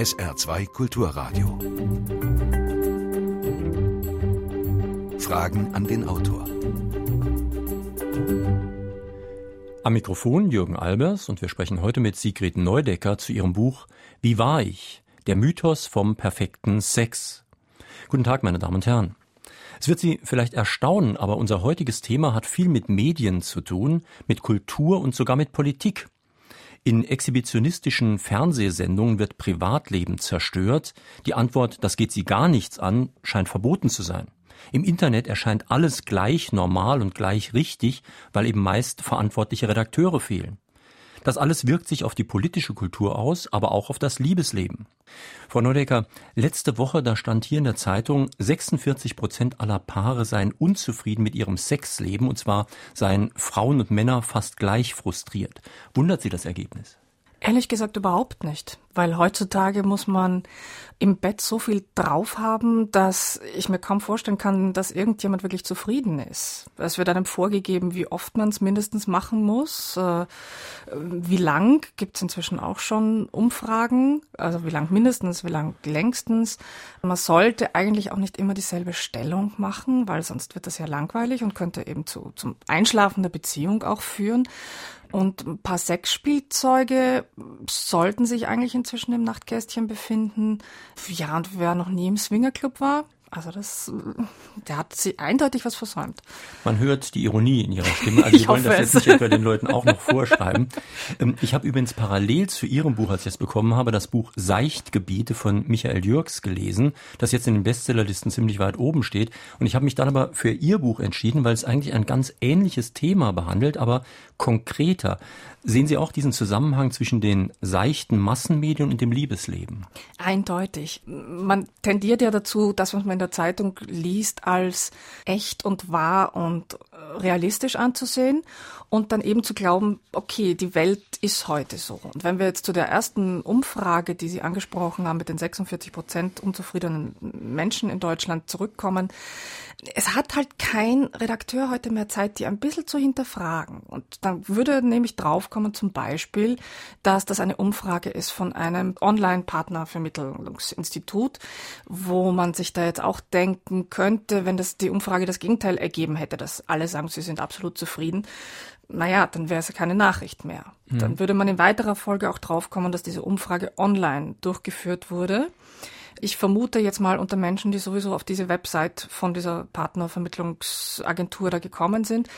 SR2 Kulturradio. Fragen an den Autor. Am Mikrofon Jürgen Albers und wir sprechen heute mit Sigrid Neudecker zu ihrem Buch Wie war ich? Der Mythos vom perfekten Sex. Guten Tag, meine Damen und Herren. Es wird Sie vielleicht erstaunen, aber unser heutiges Thema hat viel mit Medien zu tun, mit Kultur und sogar mit Politik. In exhibitionistischen Fernsehsendungen wird Privatleben zerstört. Die Antwort, das geht Sie gar nichts an, scheint verboten zu sein. Im Internet erscheint alles gleich normal und gleich richtig, weil eben meist verantwortliche Redakteure fehlen. Das alles wirkt sich auf die politische Kultur aus, aber auch auf das Liebesleben. Frau Neudecker, letzte Woche, da stand hier in der Zeitung, 46 Prozent aller Paare seien unzufrieden mit ihrem Sexleben, und zwar seien Frauen und Männer fast gleich frustriert. Wundert Sie das Ergebnis? Ehrlich gesagt überhaupt nicht, weil heutzutage muss man im Bett so viel drauf haben, dass ich mir kaum vorstellen kann, dass irgendjemand wirklich zufrieden ist. Es wird einem vorgegeben, wie oft man es mindestens machen muss. Äh, wie lang gibt es inzwischen auch schon Umfragen, also wie lang mindestens, wie lang längstens. Man sollte eigentlich auch nicht immer dieselbe Stellung machen, weil sonst wird das ja langweilig und könnte eben zu, zum Einschlafen der Beziehung auch führen. Und ein paar Sexspielzeuge sollten sich eigentlich inzwischen im Nachtkästchen befinden. Ja, und wer noch nie im Swingerclub war, also das, der hat sie eindeutig was versäumt. Man hört die Ironie in ihrer Stimme. Also Sie wollen das jetzt nicht etwa den Leuten auch noch vorschreiben. Ähm, ich habe übrigens parallel zu Ihrem Buch, als ich es bekommen habe, das Buch Seichtgebiete von Michael Jürgs gelesen, das jetzt in den Bestsellerlisten ziemlich weit oben steht. Und ich habe mich dann aber für Ihr Buch entschieden, weil es eigentlich ein ganz ähnliches Thema behandelt, aber konkreter. Sehen Sie auch diesen Zusammenhang zwischen den seichten Massenmedien und dem Liebesleben? Eindeutig. Man tendiert ja dazu, das, was man in der Zeitung liest, als echt und wahr und realistisch anzusehen und dann eben zu glauben, okay, die Welt ist heute so. Und wenn wir jetzt zu der ersten Umfrage, die Sie angesprochen haben, mit den 46 Prozent unzufriedenen Menschen in Deutschland zurückkommen, es hat halt kein Redakteur heute mehr Zeit, die ein bisschen zu hinterfragen. Und dann würde nämlich draufkommen zum Beispiel, dass das eine Umfrage ist von einem Online-Partnervermittlungsinstitut, wo man sich da jetzt auch denken könnte, wenn das die Umfrage das Gegenteil ergeben hätte, dass alle sagen, sie sind absolut zufrieden, naja, dann wäre es keine Nachricht mehr. Mhm. Dann würde man in weiterer Folge auch draufkommen, dass diese Umfrage online durchgeführt wurde. Ich vermute jetzt mal unter Menschen, die sowieso auf diese Website von dieser Partnervermittlungsagentur da gekommen sind.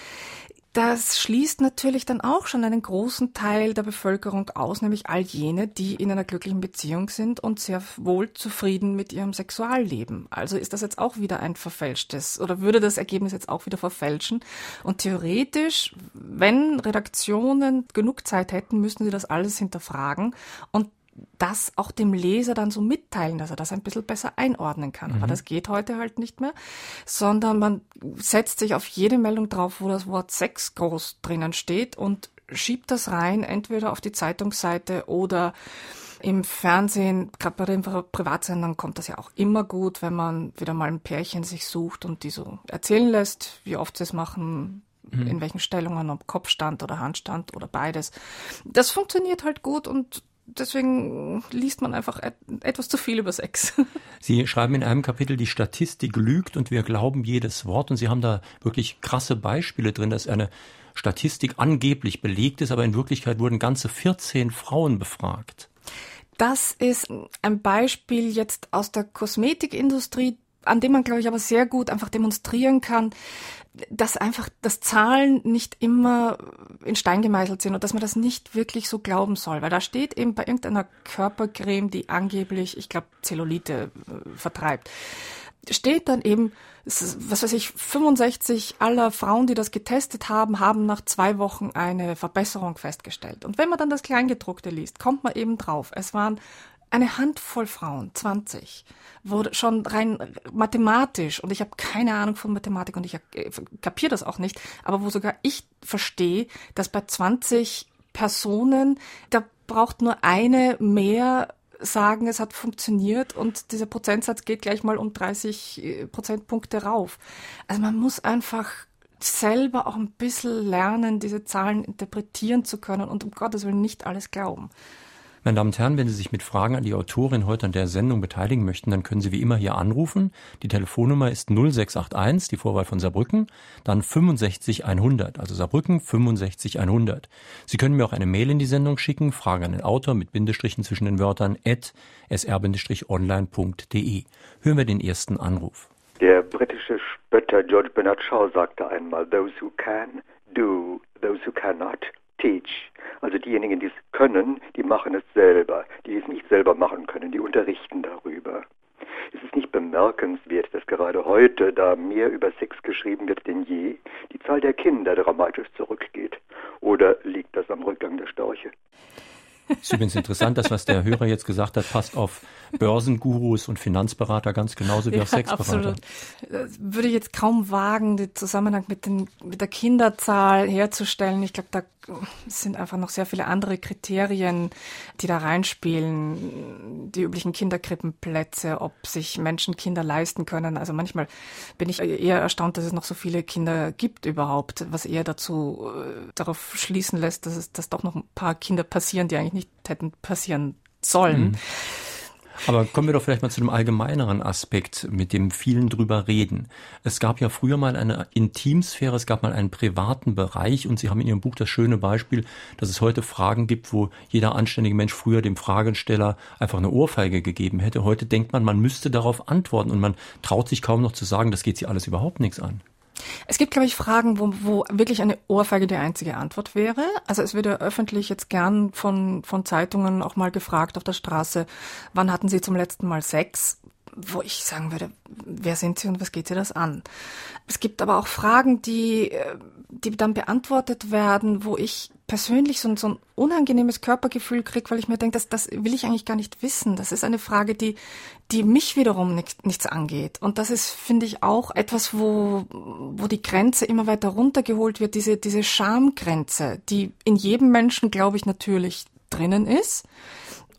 Das schließt natürlich dann auch schon einen großen Teil der Bevölkerung aus, nämlich all jene, die in einer glücklichen Beziehung sind und sehr wohl zufrieden mit ihrem Sexualleben. Also ist das jetzt auch wieder ein verfälschtes oder würde das Ergebnis jetzt auch wieder verfälschen? Und theoretisch, wenn Redaktionen genug Zeit hätten, müssten sie das alles hinterfragen und das auch dem Leser dann so mitteilen, dass er das ein bisschen besser einordnen kann. Mhm. Aber das geht heute halt nicht mehr, sondern man setzt sich auf jede Meldung drauf, wo das Wort Sex groß drinnen steht und schiebt das rein, entweder auf die Zeitungsseite oder im Fernsehen, gerade bei den Privatsendern kommt das ja auch immer gut, wenn man wieder mal ein Pärchen sich sucht und die so erzählen lässt, wie oft sie es machen, mhm. in welchen Stellungen, ob Kopfstand oder Handstand oder beides. Das funktioniert halt gut und deswegen liest man einfach etwas zu viel über Sex. Sie schreiben in einem Kapitel, die Statistik lügt und wir glauben jedes Wort. Und Sie haben da wirklich krasse Beispiele drin, dass eine Statistik angeblich belegt ist, aber in Wirklichkeit wurden ganze 14 Frauen befragt. Das ist ein Beispiel jetzt aus der Kosmetikindustrie, an dem man, glaube ich, aber sehr gut einfach demonstrieren kann, dass einfach, dass Zahlen nicht immer in Stein gemeißelt sind und dass man das nicht wirklich so glauben soll, weil da steht eben bei irgendeiner Körpercreme, die angeblich, ich glaube, Zellulite äh, vertreibt, steht dann eben, was weiß ich, 65 aller Frauen, die das getestet haben, haben nach zwei Wochen eine Verbesserung festgestellt. Und wenn man dann das Kleingedruckte liest, kommt man eben drauf. Es waren eine Handvoll Frauen, 20, wo schon rein mathematisch, und ich habe keine Ahnung von Mathematik und ich äh, kapiere das auch nicht, aber wo sogar ich verstehe, dass bei 20 Personen, da braucht nur eine mehr sagen, es hat funktioniert und dieser Prozentsatz geht gleich mal um 30 äh, Prozentpunkte rauf. Also man muss einfach selber auch ein bisschen lernen, diese Zahlen interpretieren zu können und um Gottes Willen nicht alles glauben. Meine Damen und Herren, wenn Sie sich mit Fragen an die Autorin heute an der Sendung beteiligen möchten, dann können Sie wie immer hier anrufen. Die Telefonnummer ist 0681, die Vorwahl von Saarbrücken, dann 65100, also Saarbrücken 65100. Sie können mir auch eine Mail in die Sendung schicken, Frage an den Autor mit Bindestrichen zwischen den Wörtern at sr-online.de. Hören wir den ersten Anruf. Der britische Spötter George Bernard Shaw sagte einmal, those who can, do, those who cannot, teach. Also diejenigen, die es können, die machen es selber. Die es nicht selber machen können, die unterrichten darüber. Es ist nicht bemerkenswert, dass gerade heute, da mehr über Sex geschrieben wird denn je, die Zahl der Kinder dramatisch zurückgeht. Oder liegt das am Rückgang der Storche? Ist übrigens interessant, das, was der Hörer jetzt gesagt hat, passt auf Börsengurus und Finanzberater ganz genauso wie ja, auf Sexberater. Absolut. Das würde ich jetzt kaum wagen, den Zusammenhang mit, den, mit der Kinderzahl herzustellen. Ich glaube, da sind einfach noch sehr viele andere Kriterien, die da reinspielen. Die üblichen Kinderkrippenplätze, ob sich Menschen Kinder leisten können. Also manchmal bin ich eher erstaunt, dass es noch so viele Kinder gibt überhaupt, was eher dazu äh, darauf schließen lässt, dass es dass doch noch ein paar Kinder passieren, die eigentlich nicht hätten passieren sollen. Mhm. Aber kommen wir doch vielleicht mal zu dem allgemeineren Aspekt, mit dem vielen drüber reden. Es gab ja früher mal eine Intimsphäre, es gab mal einen privaten Bereich und Sie haben in Ihrem Buch das schöne Beispiel, dass es heute Fragen gibt, wo jeder anständige Mensch früher dem Fragesteller einfach eine Ohrfeige gegeben hätte. Heute denkt man, man müsste darauf antworten und man traut sich kaum noch zu sagen, das geht Sie alles überhaupt nichts an. Es gibt, glaube ich, Fragen, wo, wo wirklich eine Ohrfeige die einzige Antwort wäre. Also es wird ja öffentlich jetzt gern von, von Zeitungen auch mal gefragt auf der Straße, wann hatten Sie zum letzten Mal Sex? Wo ich sagen würde, wer sind Sie und was geht Sie das an? Es gibt aber auch Fragen, die, äh, die dann beantwortet werden, wo ich persönlich so ein, so ein unangenehmes Körpergefühl kriege, weil ich mir denke, das, das will ich eigentlich gar nicht wissen. Das ist eine Frage, die, die mich wiederum nicht, nichts angeht. Und das ist, finde ich, auch etwas, wo, wo die Grenze immer weiter runtergeholt wird, diese, diese Schamgrenze, die in jedem Menschen, glaube ich, natürlich drinnen ist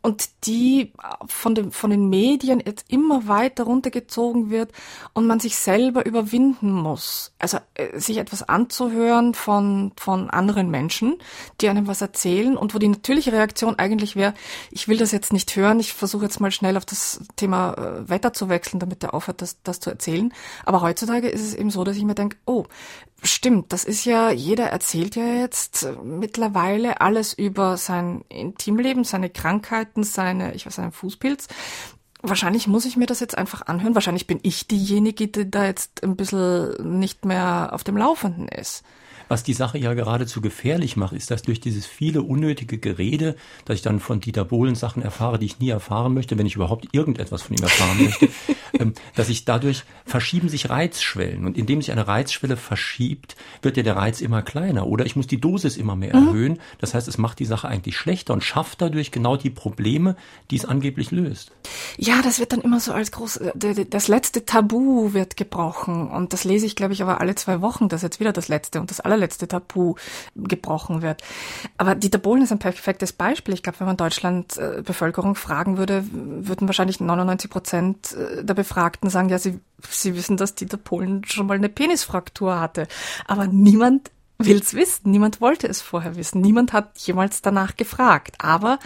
und die von, den von den Medien jetzt immer weiter runtergezogen wird und man sich selber überwinden muss. Also äh, sich etwas anzuhören von, von anderen Menschen, die einem was erzählen und wo die natürliche Reaktion eigentlich wäre, ich will das jetzt nicht hören, ich versuche jetzt mal schnell auf das Thema äh, weiter zu wechseln, damit der aufhört, das, das zu erzählen. Aber heutzutage ist es eben so, dass ich mir denke, oh, Stimmt, das ist ja, jeder erzählt ja jetzt mittlerweile alles über sein Intimleben, seine Krankheiten, seine, ich weiß, seinen Fußpilz. Wahrscheinlich muss ich mir das jetzt einfach anhören. Wahrscheinlich bin ich diejenige, die da jetzt ein bisschen nicht mehr auf dem Laufenden ist. Was die Sache ja geradezu gefährlich macht, ist, dass durch dieses viele unnötige Gerede, dass ich dann von Dieter Bohlen Sachen erfahre, die ich nie erfahren möchte, wenn ich überhaupt irgendetwas von ihm erfahren möchte, ähm, dass ich dadurch verschieben sich Reizschwellen. Und indem sich eine Reizschwelle verschiebt, wird ja der Reiz immer kleiner. Oder ich muss die Dosis immer mehr mhm. erhöhen. Das heißt, es macht die Sache eigentlich schlechter und schafft dadurch genau die Probleme, die es angeblich löst. Ja, das wird dann immer so als groß, äh, das letzte Tabu wird gebrochen. Und das lese ich, glaube ich, aber alle zwei Wochen, dass jetzt wieder das letzte und das allerletzte allerletzte Tabu gebrochen wird. Aber Dieter Bohlen ist ein perfektes Beispiel. Ich glaube, wenn man Deutschland äh, Bevölkerung fragen würde, würden wahrscheinlich 99 Prozent äh, der Befragten sagen, ja, sie, sie wissen, dass Dieter Bohlen schon mal eine Penisfraktur hatte. Aber niemand will es wissen. Niemand wollte es vorher wissen. Niemand hat jemals danach gefragt. Aber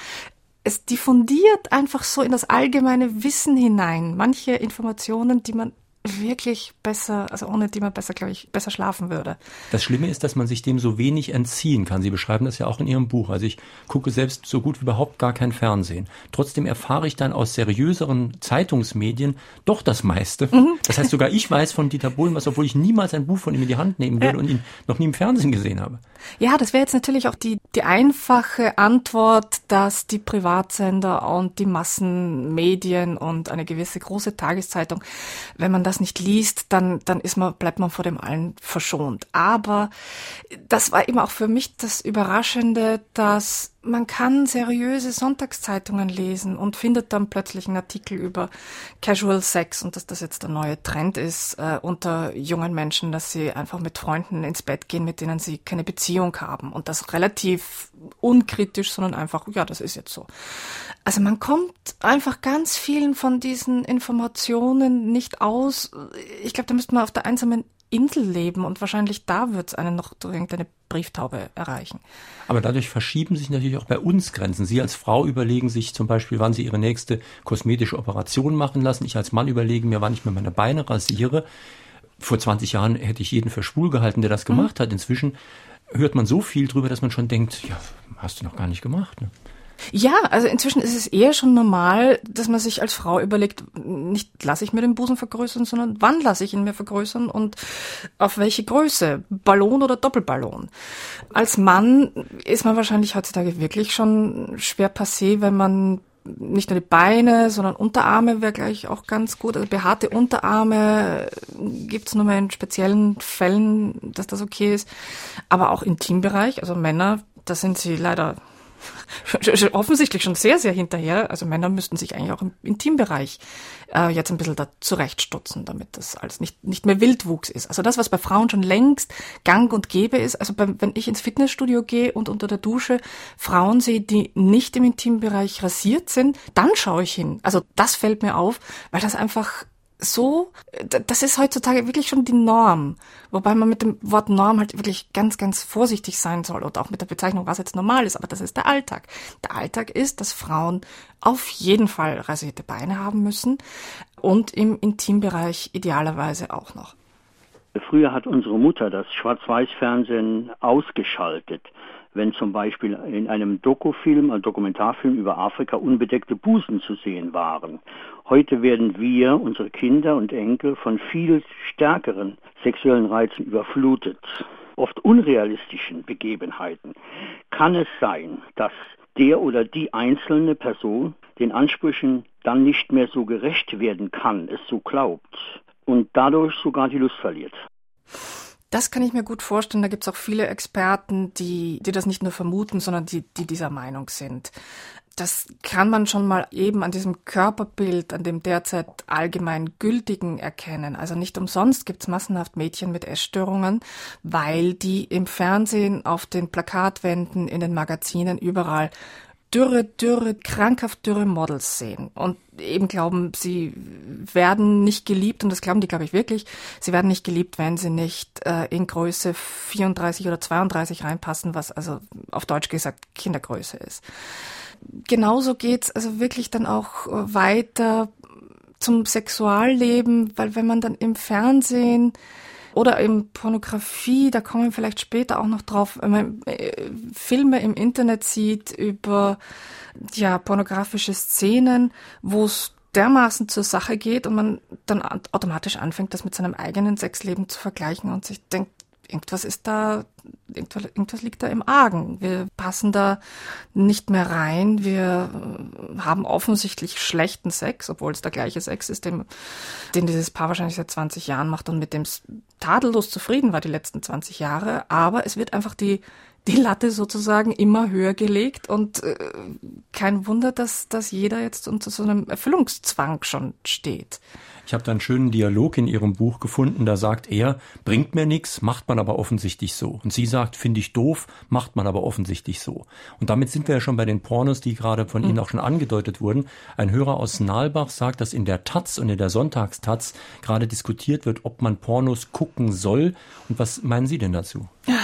es diffundiert einfach so in das allgemeine Wissen hinein. Manche Informationen, die man wirklich besser, also ohne die man besser, glaube ich, besser schlafen würde. Das Schlimme ist, dass man sich dem so wenig entziehen kann. Sie beschreiben das ja auch in Ihrem Buch. Also ich gucke selbst so gut wie überhaupt gar kein Fernsehen. Trotzdem erfahre ich dann aus seriöseren Zeitungsmedien doch das meiste. Mhm. Das heißt, sogar ich weiß von Dieter Bohlen was, obwohl ich niemals ein Buch von ihm in die Hand nehmen würde ja. und ihn noch nie im Fernsehen gesehen habe. Ja, das wäre jetzt natürlich auch die, die einfache Antwort, dass die Privatsender und die Massenmedien und eine gewisse große Tageszeitung, wenn man das nicht liest, dann, dann ist man, bleibt man vor dem allen verschont. Aber das war eben auch für mich das Überraschende, dass man kann seriöse Sonntagszeitungen lesen und findet dann plötzlich einen Artikel über Casual Sex und dass das jetzt der neue Trend ist äh, unter jungen Menschen, dass sie einfach mit Freunden ins Bett gehen, mit denen sie keine Beziehung haben und das relativ unkritisch, sondern einfach, ja, das ist jetzt so. Also man kommt einfach ganz vielen von diesen Informationen nicht aus. Ich glaube, da müsste man auf der einsamen Insel leben und wahrscheinlich da wird es einen noch durch irgendeine Brieftaube erreichen. Aber dadurch verschieben sich natürlich auch bei uns Grenzen. Sie als Frau überlegen sich zum Beispiel, wann Sie Ihre nächste kosmetische Operation machen lassen. Ich als Mann überlege mir, wann ich mir meine Beine rasiere. Vor 20 Jahren hätte ich jeden für schwul gehalten, der das gemacht mhm. hat. Inzwischen hört man so viel drüber, dass man schon denkt, ja, hast du noch gar nicht gemacht. Ne? Ja, also inzwischen ist es eher schon normal, dass man sich als Frau überlegt, nicht lasse ich mir den Busen vergrößern, sondern wann lasse ich ihn mir vergrößern und auf welche Größe, Ballon oder Doppelballon. Als Mann ist man wahrscheinlich heutzutage wirklich schon schwer passé, wenn man nicht nur die Beine, sondern Unterarme wäre gleich auch ganz gut. Also behaarte Unterarme gibt's nur mal in speziellen Fällen, dass das okay ist. Aber auch Intimbereich, also Männer, da sind sie leider offensichtlich schon sehr, sehr hinterher. Also Männer müssten sich eigentlich auch im Intimbereich äh, jetzt ein bisschen da zurechtstutzen, damit das alles nicht, nicht mehr Wildwuchs ist. Also das, was bei Frauen schon längst gang und gäbe ist, also beim, wenn ich ins Fitnessstudio gehe und unter der Dusche Frauen sehe, die nicht im Intimbereich rasiert sind, dann schaue ich hin. Also das fällt mir auf, weil das einfach so, das ist heutzutage wirklich schon die Norm. Wobei man mit dem Wort Norm halt wirklich ganz, ganz vorsichtig sein soll und auch mit der Bezeichnung, was jetzt normal ist. Aber das ist der Alltag. Der Alltag ist, dass Frauen auf jeden Fall rasierte Beine haben müssen und im Intimbereich idealerweise auch noch. Früher hat unsere Mutter das Schwarz-Weiß-Fernsehen ausgeschaltet wenn zum Beispiel in einem Dokufilm, einem Dokumentarfilm über Afrika unbedeckte Busen zu sehen waren. Heute werden wir, unsere Kinder und Enkel, von viel stärkeren sexuellen Reizen überflutet, oft unrealistischen Begebenheiten. Kann es sein, dass der oder die einzelne Person den Ansprüchen dann nicht mehr so gerecht werden kann, es so glaubt und dadurch sogar die Lust verliert? Das kann ich mir gut vorstellen. Da gibt es auch viele Experten, die, die das nicht nur vermuten, sondern die, die dieser Meinung sind. Das kann man schon mal eben an diesem Körperbild, an dem derzeit allgemein gültigen erkennen. Also nicht umsonst gibt es massenhaft Mädchen mit Essstörungen, weil die im Fernsehen, auf den Plakatwänden, in den Magazinen überall dürre, dürre, krankhaft dürre Models sehen und eben glauben, sie werden nicht geliebt, und das glauben die, glaube ich, wirklich, sie werden nicht geliebt, wenn sie nicht äh, in Größe 34 oder 32 reinpassen, was also auf Deutsch gesagt Kindergröße ist. Genauso geht's also wirklich dann auch äh, weiter zum Sexualleben, weil wenn man dann im Fernsehen oder eben Pornografie, da kommen wir vielleicht später auch noch drauf, wenn man äh, Filme im Internet sieht über ja, pornografische Szenen, wo es dermaßen zur Sache geht und man dann automatisch anfängt, das mit seinem eigenen Sexleben zu vergleichen und sich denkt, irgendwas ist da, irgendwas, liegt da im Argen. Wir passen da nicht mehr rein. Wir äh, haben offensichtlich schlechten Sex, obwohl es der gleiche Sex ist, den, den dieses Paar wahrscheinlich seit 20 Jahren macht und mit dem es tadellos zufrieden war die letzten 20 Jahre. Aber es wird einfach die, die Latte sozusagen immer höher gelegt und äh, kein Wunder, dass, dass jeder jetzt unter so einem Erfüllungszwang schon steht. Ich habe da einen schönen Dialog in Ihrem Buch gefunden, da sagt er, bringt mir nichts, macht man aber offensichtlich so. Und sie sagt, finde ich doof, macht man aber offensichtlich so. Und damit sind wir ja schon bei den Pornos, die gerade von mhm. Ihnen auch schon angedeutet wurden. Ein Hörer aus Nalbach sagt, dass in der Taz und in der Sonntagstaz gerade diskutiert wird, ob man Pornos gucken soll. Und was meinen Sie denn dazu? Ja.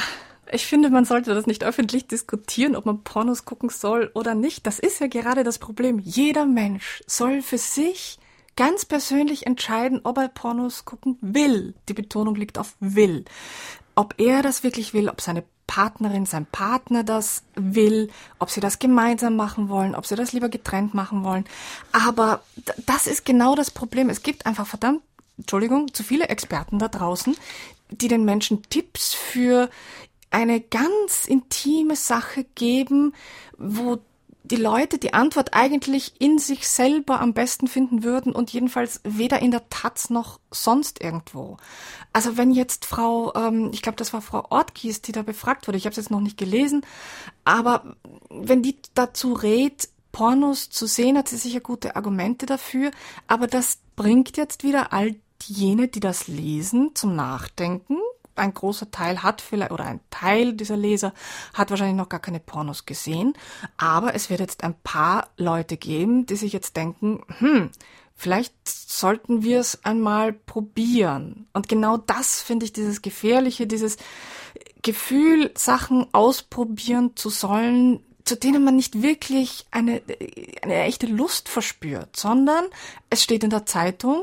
Ich finde, man sollte das nicht öffentlich diskutieren, ob man Pornos gucken soll oder nicht. Das ist ja gerade das Problem. Jeder Mensch soll für sich ganz persönlich entscheiden, ob er Pornos gucken will. Die Betonung liegt auf will. Ob er das wirklich will, ob seine Partnerin, sein Partner das will, ob sie das gemeinsam machen wollen, ob sie das lieber getrennt machen wollen. Aber das ist genau das Problem. Es gibt einfach verdammt, Entschuldigung, zu viele Experten da draußen, die den Menschen Tipps für eine ganz intime Sache geben, wo die Leute die Antwort eigentlich in sich selber am besten finden würden und jedenfalls weder in der Taz noch sonst irgendwo. Also wenn jetzt Frau, ähm, ich glaube, das war Frau Ortkies, die da befragt wurde, ich habe es jetzt noch nicht gelesen, aber wenn die dazu rät, Pornos zu sehen, hat sie sicher gute Argumente dafür, aber das bringt jetzt wieder all jene, die das lesen, zum Nachdenken, ein großer Teil hat vielleicht, oder ein Teil dieser Leser hat wahrscheinlich noch gar keine Pornos gesehen, aber es wird jetzt ein paar Leute geben, die sich jetzt denken, hm, Vielleicht sollten wir es einmal probieren. Und genau das finde ich dieses Gefährliche, dieses Gefühl, Sachen ausprobieren zu sollen, zu denen man nicht wirklich eine, eine echte Lust verspürt, sondern es steht in der Zeitung,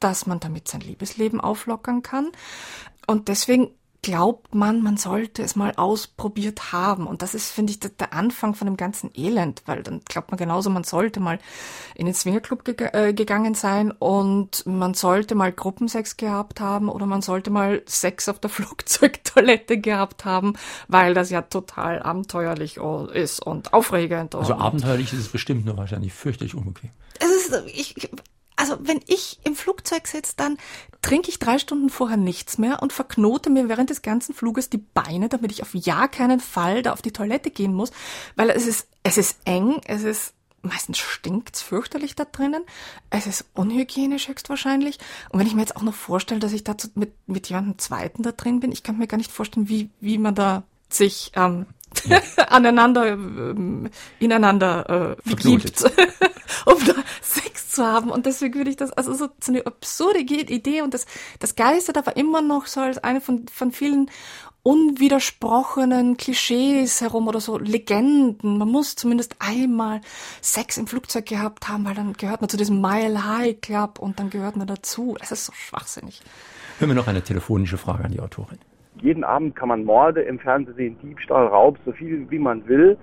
dass man damit sein Liebesleben auflockern kann. Und deswegen glaubt man, man sollte es mal ausprobiert haben. Und das ist, finde ich, der Anfang von dem ganzen Elend, weil dann glaubt man genauso, man sollte mal in den Swingerclub ge äh, gegangen sein und man sollte mal Gruppensex gehabt haben oder man sollte mal Sex auf der Flugzeugtoilette gehabt haben, weil das ja total abenteuerlich ist und aufregend. Also und abenteuerlich ist es bestimmt nur wahrscheinlich fürchterlich unbequem. Es ist, ich, also wenn ich im Flugzeug sitze, dann trinke ich drei Stunden vorher nichts mehr und verknote mir während des ganzen Fluges die Beine, damit ich auf ja keinen Fall da auf die Toilette gehen muss, weil es ist, es ist eng, es ist meistens stinkt's fürchterlich da drinnen. Es ist unhygienisch höchstwahrscheinlich. Und wenn ich mir jetzt auch noch vorstelle, dass ich da mit, mit jemandem Zweiten da drin bin, ich kann mir gar nicht vorstellen, wie, wie man da sich ähm, ja. aneinander, ähm, ineinander äh, vergibt, um da zu haben. Und deswegen würde ich das, also so, so eine absurde Idee und das, das geistert aber immer noch so als eine von, von vielen unwidersprochenen Klischees herum oder so Legenden. Man muss zumindest einmal Sex im Flugzeug gehabt haben, weil dann gehört man zu diesem Mile High Club und dann gehört man dazu. Das ist so schwachsinnig. Hören wir noch eine telefonische Frage an die Autorin jeden Abend kann man Morde im Fernsehen sehen, Diebstahl, Raub, so viel wie man will,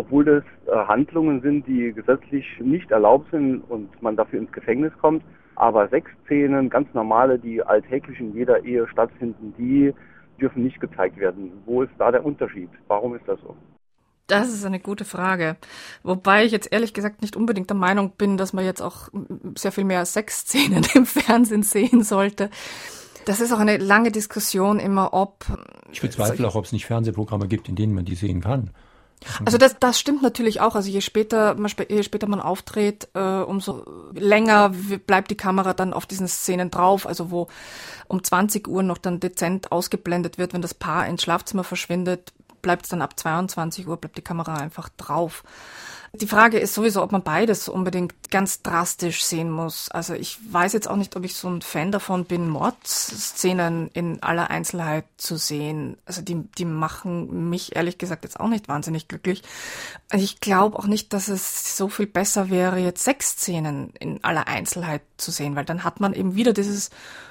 obwohl das äh, Handlungen sind, die gesetzlich nicht erlaubt sind und man dafür ins Gefängnis kommt. Aber Sexszenen, ganz normale, die alltäglich in jeder Ehe stattfinden, die dürfen nicht gezeigt werden. Wo ist da der Unterschied? Warum ist das so? Das ist eine gute Frage. Wobei ich jetzt ehrlich gesagt nicht unbedingt der Meinung bin, dass man jetzt auch sehr viel mehr Sexszenen im Fernsehen sehen sollte. Das ist auch eine lange Diskussion immer, ob. Ich bezweifle auch, ob es nicht Fernsehprogramme gibt, in denen man die sehen kann. Also das, das stimmt natürlich auch. Also je später man, je später man auftritt, äh, umso länger bleibt die Kamera dann auf diesen Szenen drauf. Also wo um 20 Uhr noch dann dezent ausgeblendet wird, wenn das Paar ins Schlafzimmer verschwindet, bleibt es dann ab 22 Uhr, bleibt die Kamera einfach drauf. Die Frage ist sowieso, ob man beides unbedingt ganz drastisch sehen muss. Also ich weiß jetzt auch nicht, ob ich so ein Fan davon bin, Mordszenen in aller Einzelheit zu sehen. Also die, die machen mich ehrlich gesagt jetzt auch nicht wahnsinnig glücklich. Ich glaube auch nicht, dass es so viel besser wäre, jetzt Sexszenen in aller Einzelheit zu sehen, weil dann hat man eben wieder dieses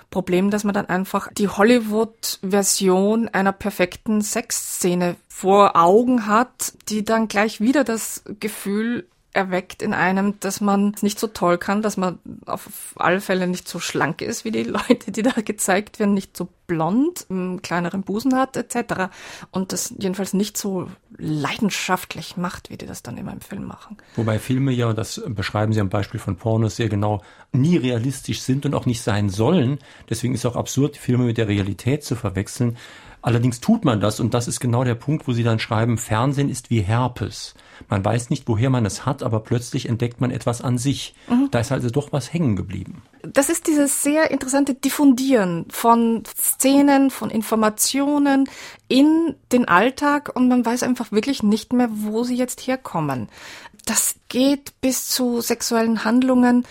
Problem, dass man dann einfach die Hollywood-Version einer perfekten Sexszene vor Augen hat, die dann gleich wieder das Gefühl erweckt in einem, dass man nicht so toll kann, dass man auf alle Fälle nicht so schlank ist wie die Leute, die da gezeigt werden, nicht so blond, einen kleineren Busen hat etc. Und das jedenfalls nicht so leidenschaftlich macht, wie die das dann immer im Film machen. Wobei Filme ja, das beschreiben Sie am Beispiel von Pornos sehr genau, nie realistisch sind und auch nicht sein sollen. Deswegen ist es auch absurd, Filme mit der Realität zu verwechseln. Allerdings tut man das und das ist genau der Punkt, wo Sie dann schreiben, Fernsehen ist wie Herpes. Man weiß nicht, woher man es hat, aber plötzlich entdeckt man etwas an sich. Mhm. Da ist also doch was hängen geblieben. Das ist dieses sehr interessante Diffundieren von Szenen, von Informationen in den Alltag und man weiß einfach wirklich nicht mehr, wo sie jetzt herkommen. Das geht bis zu sexuellen Handlungen,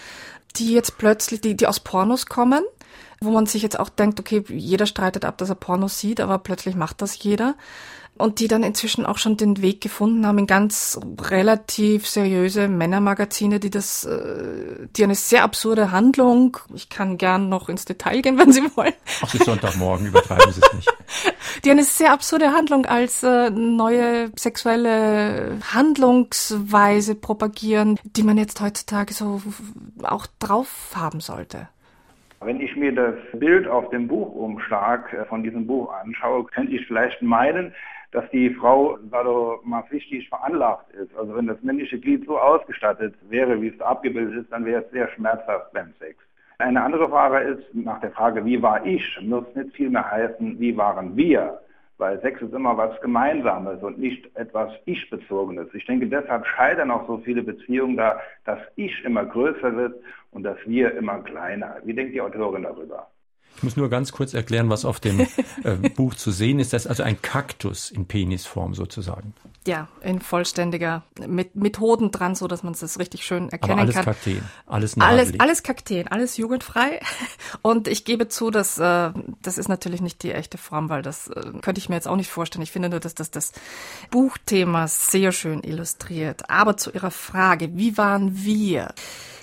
die jetzt plötzlich, die, die aus Pornos kommen wo man sich jetzt auch denkt, okay, jeder streitet ab, dass er Pornos sieht, aber plötzlich macht das jeder. Und die dann inzwischen auch schon den Weg gefunden haben in ganz relativ seriöse Männermagazine, die das, äh, die eine sehr absurde Handlung, ich kann gern noch ins Detail gehen, wenn Sie wollen. Ach, ist Sonntagmorgen, übertreiben Sie es nicht. Die eine sehr absurde Handlung als äh, neue sexuelle Handlungsweise propagieren, die man jetzt heutzutage so auch drauf haben sollte. Wenn ich mir das Bild auf dem Buchumschlag äh, von diesem Buch anschaue, könnte ich vielleicht meinen, dass die Frau sadomasochistisch veranlagt ist. Also wenn das männliche Glied so ausgestattet wäre, wie es abgebildet ist, dann wäre es sehr schmerzhaft beim Sex. Eine andere Frage ist nach der Frage, wie war ich, muss nicht viel mehr heißen, wie waren wir weil Sex ist immer was Gemeinsames und nicht etwas Ich-Bezogenes. Ich denke, deshalb scheitern auch so viele Beziehungen da, dass Ich immer größer wird und dass Wir immer kleiner. Wie denkt die Autorin darüber? Ich muss nur ganz kurz erklären, was auf dem äh, Buch zu sehen ist. Das ist also ein Kaktus in Penisform sozusagen. Ja, in vollständiger, mit, mit Hoden dran, so dass man es richtig schön erkennen Aber alles kann. Kakteen, alles Alles, nadelig. alles Kakteen, alles jugendfrei. Und ich gebe zu, dass äh, das ist natürlich nicht die echte Form, weil das äh, könnte ich mir jetzt auch nicht vorstellen. Ich finde nur, dass das das Buchthema sehr schön illustriert. Aber zu Ihrer Frage, wie waren wir?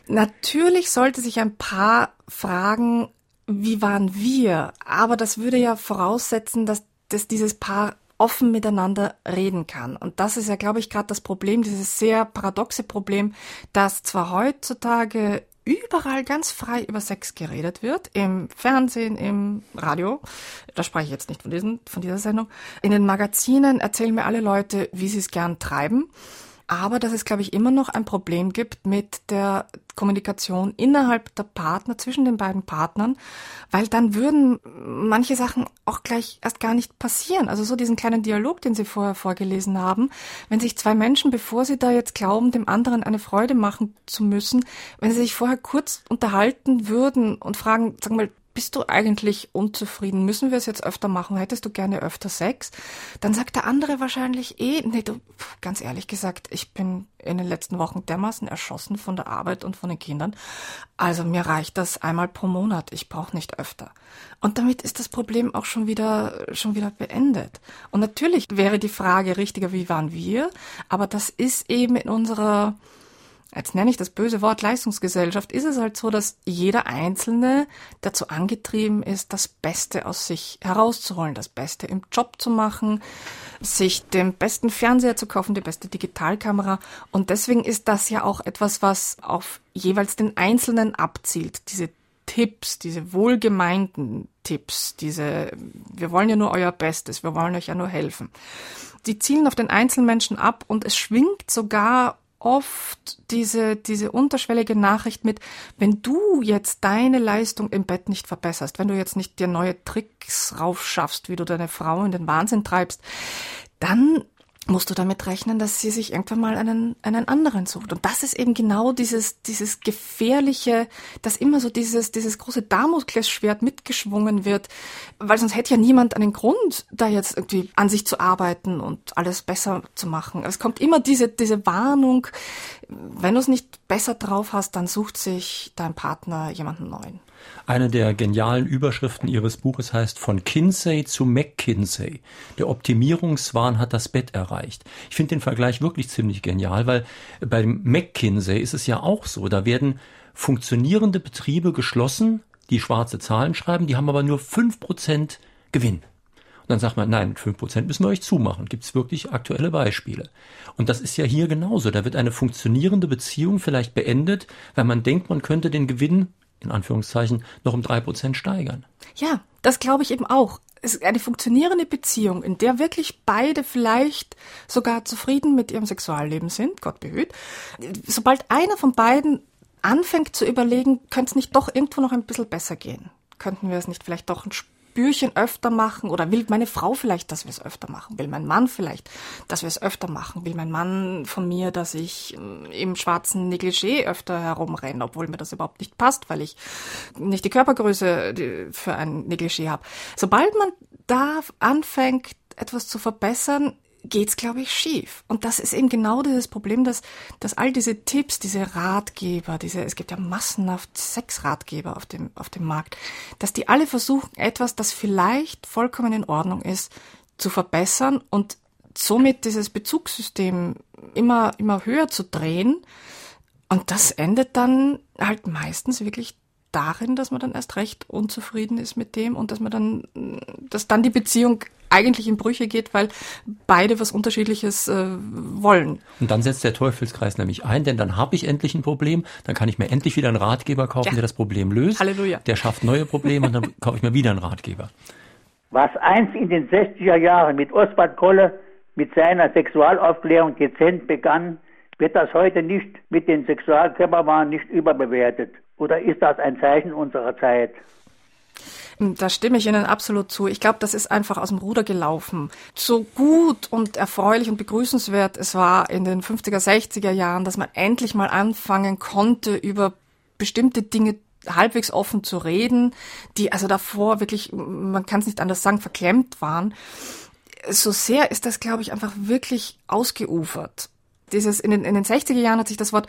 Natürlich sollte sich ein Paar fragen, wie waren wir? Aber das würde ja voraussetzen, dass, dass dieses Paar offen miteinander reden kann. Und das ist ja, glaube ich, gerade das Problem, dieses sehr paradoxe Problem, dass zwar heutzutage überall ganz frei über Sex geredet wird, im Fernsehen, im Radio, da spreche ich jetzt nicht von, diesen, von dieser Sendung, in den Magazinen erzählen mir alle Leute, wie sie es gern treiben aber dass es, glaube ich, immer noch ein Problem gibt mit der Kommunikation innerhalb der Partner, zwischen den beiden Partnern, weil dann würden manche Sachen auch gleich erst gar nicht passieren. Also so diesen kleinen Dialog, den Sie vorher vorgelesen haben, wenn sich zwei Menschen, bevor sie da jetzt glauben, dem anderen eine Freude machen zu müssen, wenn sie sich vorher kurz unterhalten würden und fragen, sagen wir mal, bist du eigentlich unzufrieden? Müssen wir es jetzt öfter machen? Hättest du gerne öfter Sex? Dann sagt der andere wahrscheinlich eh, nee, du, ganz ehrlich gesagt, ich bin in den letzten Wochen dermaßen erschossen von der Arbeit und von den Kindern. Also mir reicht das einmal pro Monat. Ich brauche nicht öfter. Und damit ist das Problem auch schon wieder, schon wieder beendet. Und natürlich wäre die Frage richtiger, wie waren wir? Aber das ist eben in unserer, jetzt nenne ich das böse Wort Leistungsgesellschaft, ist es halt so, dass jeder Einzelne dazu angetrieben ist, das Beste aus sich herauszuholen, das Beste im Job zu machen, sich den besten Fernseher zu kaufen, die beste Digitalkamera. Und deswegen ist das ja auch etwas, was auf jeweils den Einzelnen abzielt, diese Tipps, diese wohlgemeinten Tipps, diese, wir wollen ja nur euer Bestes, wir wollen euch ja nur helfen. Die zielen auf den Einzelmenschen ab und es schwingt sogar oft diese, diese unterschwellige Nachricht mit, wenn du jetzt deine Leistung im Bett nicht verbesserst, wenn du jetzt nicht dir neue Tricks raufschaffst, wie du deine Frau in den Wahnsinn treibst, dann musst du damit rechnen, dass sie sich irgendwann mal einen, einen anderen sucht. Und das ist eben genau dieses, dieses gefährliche, dass immer so dieses, dieses große Damoklesschwert mitgeschwungen wird, weil sonst hätte ja niemand einen Grund, da jetzt irgendwie an sich zu arbeiten und alles besser zu machen. Es kommt immer diese, diese Warnung, wenn du es nicht besser drauf hast, dann sucht sich dein Partner jemanden neuen. Eine der genialen Überschriften Ihres Buches heißt Von Kinsey zu McKinsey. Der Optimierungswahn hat das Bett erreicht. Ich finde den Vergleich wirklich ziemlich genial, weil beim McKinsey ist es ja auch so. Da werden funktionierende Betriebe geschlossen, die schwarze Zahlen schreiben, die haben aber nur fünf Prozent Gewinn. Und dann sagt man, nein, mit fünf Prozent müssen wir euch zumachen. Gibt es wirklich aktuelle Beispiele. Und das ist ja hier genauso. Da wird eine funktionierende Beziehung vielleicht beendet, weil man denkt, man könnte den Gewinn in Anführungszeichen, noch um drei Prozent steigern. Ja, das glaube ich eben auch. Es ist eine funktionierende Beziehung, in der wirklich beide vielleicht sogar zufrieden mit ihrem Sexualleben sind, Gott behüt. Sobald einer von beiden anfängt zu überlegen, könnte es nicht doch irgendwo noch ein bisschen besser gehen? Könnten wir es nicht vielleicht doch ein Spürchen öfter machen oder will meine Frau vielleicht, dass wir es öfter machen? Will mein Mann vielleicht, dass wir es öfter machen? Will mein Mann von mir, dass ich äh, im schwarzen Negligé öfter herumrenne, obwohl mir das überhaupt nicht passt, weil ich nicht die Körpergröße für ein Negligé habe? Sobald man da anfängt, etwas zu verbessern, geht's, glaube ich, schief. Und das ist eben genau dieses Problem, dass, dass all diese Tipps, diese Ratgeber, diese, es gibt ja massenhaft Sexratgeber auf dem, auf dem Markt, dass die alle versuchen, etwas, das vielleicht vollkommen in Ordnung ist, zu verbessern und somit dieses Bezugssystem immer, immer höher zu drehen. Und das endet dann halt meistens wirklich darin, dass man dann erst recht unzufrieden ist mit dem und dass man dann, dass dann die Beziehung eigentlich in Brüche geht, weil beide was Unterschiedliches äh, wollen. Und dann setzt der Teufelskreis nämlich ein, denn dann habe ich endlich ein Problem, dann kann ich mir endlich wieder einen Ratgeber kaufen, ja. der das Problem löst. Halleluja. Der schafft neue Probleme und dann kaufe ich mir wieder einen Ratgeber. Was einst in den 60er Jahren mit Oswald Kolle mit seiner Sexualaufklärung dezent begann, wird das heute nicht mit den Sexualkörperwahn nicht überbewertet. Oder ist das ein Zeichen unserer Zeit? Da stimme ich Ihnen absolut zu. Ich glaube, das ist einfach aus dem Ruder gelaufen. So gut und erfreulich und begrüßenswert es war in den 50er, 60er Jahren, dass man endlich mal anfangen konnte, über bestimmte Dinge halbwegs offen zu reden, die also davor wirklich, man kann es nicht anders sagen, verklemmt waren. So sehr ist das, glaube ich, einfach wirklich ausgeufert. Dieses, in den, in den 60er Jahren hat sich das Wort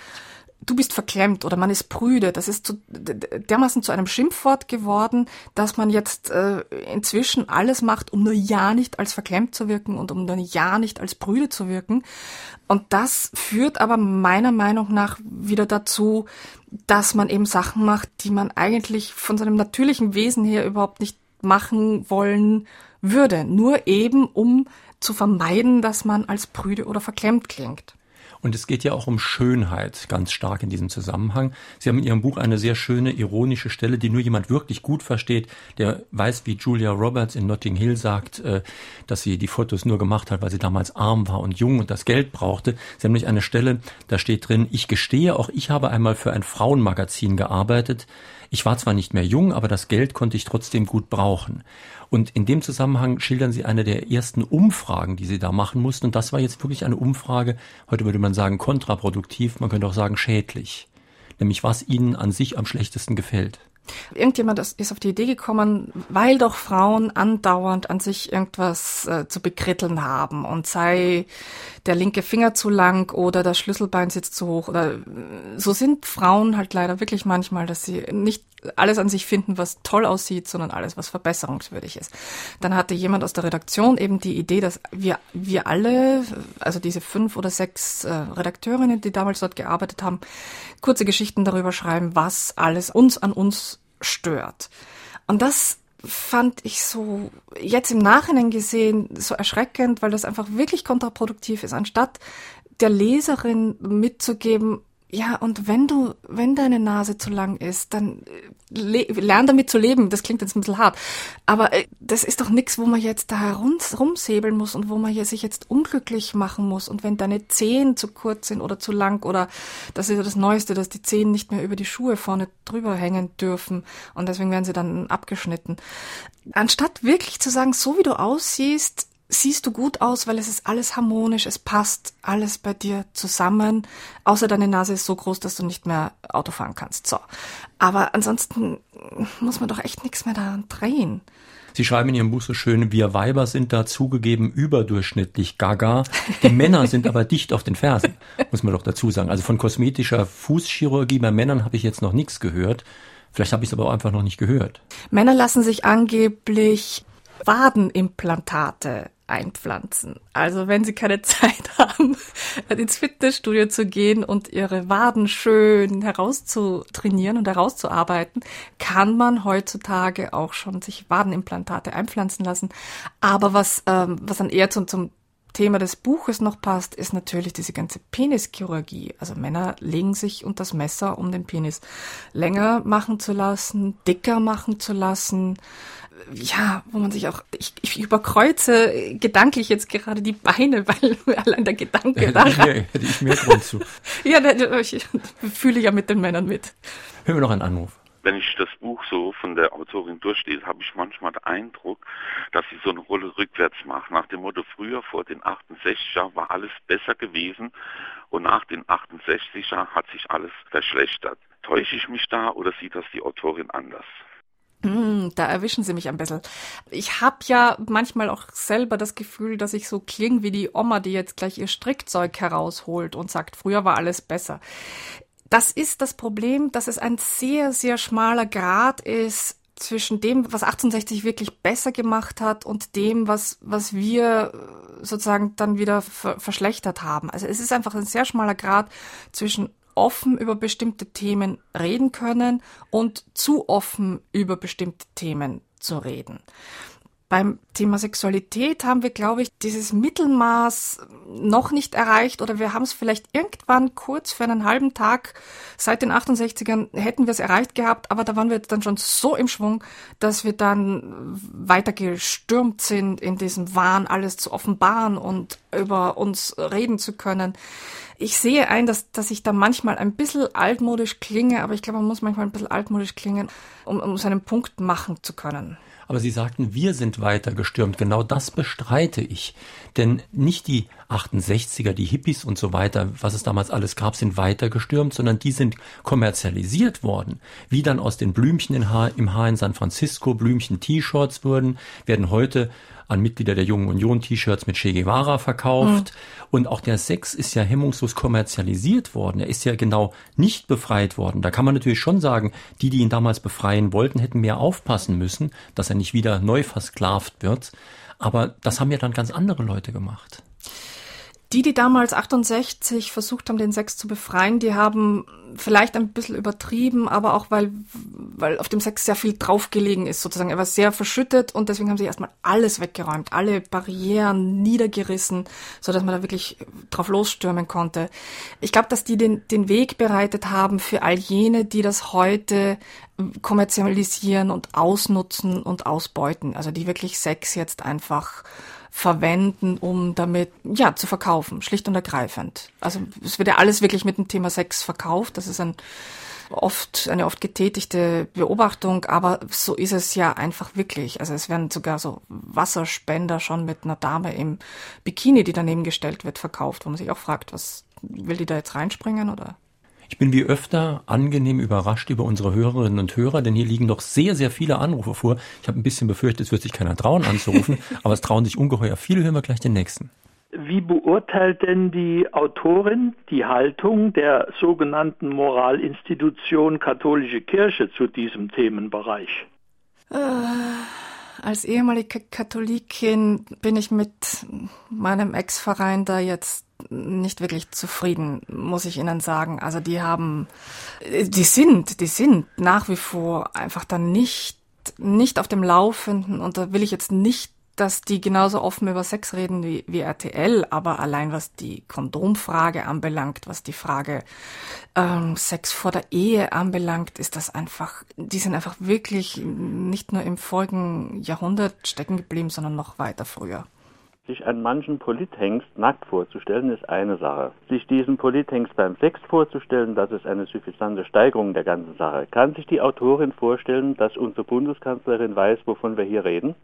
du bist verklemmt oder man ist prüde. Das ist zu, dermaßen zu einem Schimpfwort geworden, dass man jetzt äh, inzwischen alles macht, um nur ja nicht als verklemmt zu wirken und um nur ja nicht als prüde zu wirken. Und das führt aber meiner Meinung nach wieder dazu, dass man eben Sachen macht, die man eigentlich von seinem natürlichen Wesen her überhaupt nicht machen wollen würde. Nur eben, um zu vermeiden, dass man als prüde oder verklemmt klingt. Und es geht ja auch um Schönheit ganz stark in diesem Zusammenhang. Sie haben in Ihrem Buch eine sehr schöne, ironische Stelle, die nur jemand wirklich gut versteht, der weiß, wie Julia Roberts in Notting Hill sagt, äh, dass sie die Fotos nur gemacht hat, weil sie damals arm war und jung und das Geld brauchte. Sie haben nämlich eine Stelle, da steht drin, ich gestehe, auch ich habe einmal für ein Frauenmagazin gearbeitet. Ich war zwar nicht mehr jung, aber das Geld konnte ich trotzdem gut brauchen. Und in dem Zusammenhang schildern Sie eine der ersten Umfragen, die Sie da machen mussten. Und das war jetzt wirklich eine Umfrage, heute würde man sagen kontraproduktiv, man könnte auch sagen schädlich. Nämlich was Ihnen an sich am schlechtesten gefällt. Irgendjemand ist auf die Idee gekommen, weil doch Frauen andauernd an sich irgendwas äh, zu bekritteln haben und sei der linke Finger zu lang oder das Schlüsselbein sitzt zu hoch oder äh, so sind Frauen halt leider wirklich manchmal, dass sie nicht alles an sich finden, was toll aussieht, sondern alles, was verbesserungswürdig ist. Dann hatte jemand aus der Redaktion eben die Idee, dass wir, wir alle, also diese fünf oder sechs äh, Redakteurinnen, die damals dort gearbeitet haben, kurze Geschichten darüber schreiben, was alles uns an uns stört. Und das fand ich so jetzt im Nachhinein gesehen so erschreckend, weil das einfach wirklich kontraproduktiv ist, anstatt der Leserin mitzugeben, ja, und wenn du, wenn deine Nase zu lang ist, dann äh, lern damit zu leben. Das klingt jetzt ein bisschen hart. Aber äh, das ist doch nichts, wo man jetzt da herumsäbeln muss und wo man sich jetzt unglücklich machen muss. Und wenn deine Zehen zu kurz sind oder zu lang oder das ist ja das Neueste, dass die Zehen nicht mehr über die Schuhe vorne drüber hängen dürfen und deswegen werden sie dann abgeschnitten. Anstatt wirklich zu sagen, so wie du aussiehst, siehst du gut aus, weil es ist alles harmonisch, es passt alles bei dir zusammen, außer deine Nase ist so groß, dass du nicht mehr Auto fahren kannst. So. Aber ansonsten muss man doch echt nichts mehr daran drehen. Sie schreiben in Ihrem Buch so schön, wir Weiber sind da zugegeben überdurchschnittlich gaga. Die Männer sind aber dicht auf den Fersen, muss man doch dazu sagen. Also von kosmetischer Fußchirurgie bei Männern habe ich jetzt noch nichts gehört. Vielleicht habe ich es aber auch einfach noch nicht gehört. Männer lassen sich angeblich Wadenimplantate einpflanzen. Also wenn Sie keine Zeit haben, ins Fitnessstudio zu gehen und Ihre Waden schön herauszutrainieren und herauszuarbeiten, kann man heutzutage auch schon sich Wadenimplantate einpflanzen lassen. Aber was, ähm, was dann eher zum, zum Thema des Buches noch passt, ist natürlich diese ganze Penischirurgie. Also Männer legen sich unter das Messer, um den Penis länger machen zu lassen, dicker machen zu lassen. Ja, wo man sich auch, ich, ich überkreuze gedanklich jetzt gerade die Beine, weil allein der Gedanke ja, daran. Hätte ich mehr Grund zu. ja, ich fühle ja mit den Männern mit. Hören wir noch einen Anruf wenn ich das Buch so von der Autorin durchlese, habe ich manchmal den Eindruck, dass sie so eine Rolle rückwärts macht. Nach dem Motto, früher vor den 68er war alles besser gewesen und nach den 68er hat sich alles verschlechtert. Täusche ich mich da oder sieht das die Autorin anders? Hm, da erwischen Sie mich ein bisschen. Ich habe ja manchmal auch selber das Gefühl, dass ich so klinge wie die Oma, die jetzt gleich ihr Strickzeug herausholt und sagt, früher war alles besser das ist das Problem, dass es ein sehr, sehr schmaler Grad ist zwischen dem, was 1860 wirklich besser gemacht hat und dem, was, was wir sozusagen dann wieder ver verschlechtert haben. Also es ist einfach ein sehr schmaler Grad zwischen offen über bestimmte Themen reden können und zu offen über bestimmte Themen zu reden. Beim Thema Sexualität haben wir, glaube ich, dieses Mittelmaß noch nicht erreicht oder wir haben es vielleicht irgendwann kurz für einen halben Tag seit den 68ern hätten wir es erreicht gehabt, aber da waren wir dann schon so im Schwung, dass wir dann weiter gestürmt sind in diesem Wahn, alles zu offenbaren und über uns reden zu können. Ich sehe ein, dass, dass ich da manchmal ein bisschen altmodisch klinge, aber ich glaube, man muss manchmal ein bisschen altmodisch klingen, um, um seinen Punkt machen zu können. Aber Sie sagten, wir sind weiter gestürmt. Genau das bestreite ich. Denn nicht die 68er, die Hippies und so weiter, was es damals alles gab, sind weiter gestürmt, sondern die sind kommerzialisiert worden. Wie dann aus den Blümchen im Haar in San Francisco Blümchen T-Shirts wurden, werden heute an Mitglieder der Jungen Union T-Shirts mit Che Guevara verkauft. Mhm. Und auch der Sex ist ja hemmungslos kommerzialisiert worden. Er ist ja genau nicht befreit worden. Da kann man natürlich schon sagen, die, die ihn damals befreien wollten, hätten mehr aufpassen müssen, dass er nicht wieder neu versklavt wird. Aber das haben ja dann ganz andere Leute gemacht. Die, die damals 68 versucht haben, den Sex zu befreien, die haben vielleicht ein bisschen übertrieben, aber auch weil, weil auf dem Sex sehr viel draufgelegen ist, sozusagen. Er war sehr verschüttet und deswegen haben sie erstmal alles weggeräumt, alle Barrieren niedergerissen, so dass man da wirklich drauf losstürmen konnte. Ich glaube, dass die den, den Weg bereitet haben für all jene, die das heute kommerzialisieren und ausnutzen und ausbeuten. Also die wirklich Sex jetzt einfach verwenden, um damit ja zu verkaufen, schlicht und ergreifend. Also es wird ja alles wirklich mit dem Thema Sex verkauft. Das ist ein oft eine oft getätigte Beobachtung, aber so ist es ja einfach wirklich. Also es werden sogar so Wasserspender schon mit einer Dame im Bikini, die daneben gestellt wird, verkauft, wo man sich auch fragt, was will die da jetzt reinspringen oder? Ich bin wie öfter angenehm überrascht über unsere Hörerinnen und Hörer, denn hier liegen doch sehr, sehr viele Anrufe vor. Ich habe ein bisschen befürchtet, es wird sich keiner trauen anzurufen, aber es trauen sich ungeheuer viele. Hören wir gleich den nächsten. Wie beurteilt denn die Autorin die Haltung der sogenannten Moralinstitution katholische Kirche zu diesem Themenbereich? Als ehemalige Katholikin bin ich mit meinem Ex-Verein da jetzt nicht wirklich zufrieden, muss ich Ihnen sagen. Also die haben, die sind, die sind nach wie vor einfach dann nicht, nicht auf dem Laufenden und da will ich jetzt nicht dass die genauso offen über Sex reden wie, wie RTL, aber allein was die Kondomfrage anbelangt, was die Frage ähm, Sex vor der Ehe anbelangt, ist das einfach, die sind einfach wirklich nicht nur im vorigen Jahrhundert stecken geblieben, sondern noch weiter früher. Sich einen manchen Polithengst nackt vorzustellen, ist eine Sache. Sich diesen Polithengst beim Sex vorzustellen, das ist eine suffisante Steigerung der ganzen Sache. Kann sich die Autorin vorstellen, dass unsere Bundeskanzlerin weiß, wovon wir hier reden?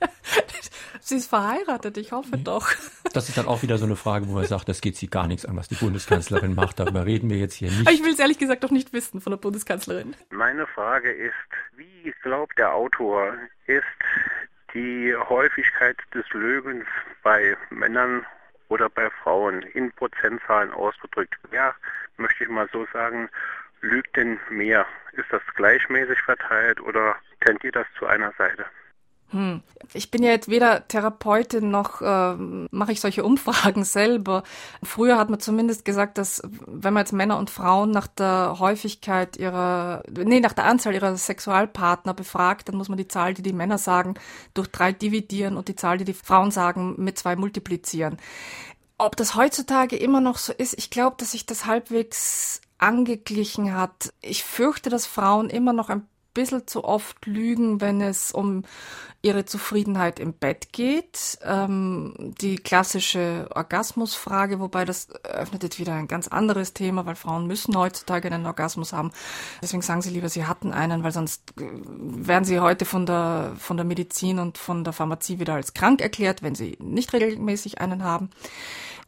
sie ist verheiratet, ich hoffe mhm. doch. Das ist dann auch wieder so eine Frage, wo man sagt, das geht sie gar nichts an, was die Bundeskanzlerin macht. Darüber reden wir jetzt hier nicht. Aber ich will es ehrlich gesagt doch nicht wissen von der Bundeskanzlerin. Meine Frage ist, wie glaubt der Autor, ist die Häufigkeit des Lügens bei Männern oder bei Frauen in Prozentzahlen ausgedrückt? Wer, möchte ich mal so sagen, lügt denn mehr? Ist das gleichmäßig verteilt oder tendiert das zu einer Seite? Hm. Ich bin ja jetzt weder Therapeutin noch äh, mache ich solche Umfragen selber. Früher hat man zumindest gesagt, dass wenn man jetzt Männer und Frauen nach der Häufigkeit ihrer, nee, nach der Anzahl ihrer Sexualpartner befragt, dann muss man die Zahl, die die Männer sagen, durch drei dividieren und die Zahl, die die Frauen sagen, mit zwei multiplizieren. Ob das heutzutage immer noch so ist, ich glaube, dass sich das halbwegs angeglichen hat. Ich fürchte, dass Frauen immer noch ein bisschen zu oft lügen, wenn es um ihre Zufriedenheit im Bett geht. Ähm, die klassische Orgasmusfrage, wobei das öffnet jetzt wieder ein ganz anderes Thema, weil Frauen müssen heutzutage einen Orgasmus haben. Deswegen sagen sie lieber, sie hatten einen, weil sonst äh, werden sie heute von der, von der Medizin und von der Pharmazie wieder als krank erklärt, wenn sie nicht regelmäßig einen haben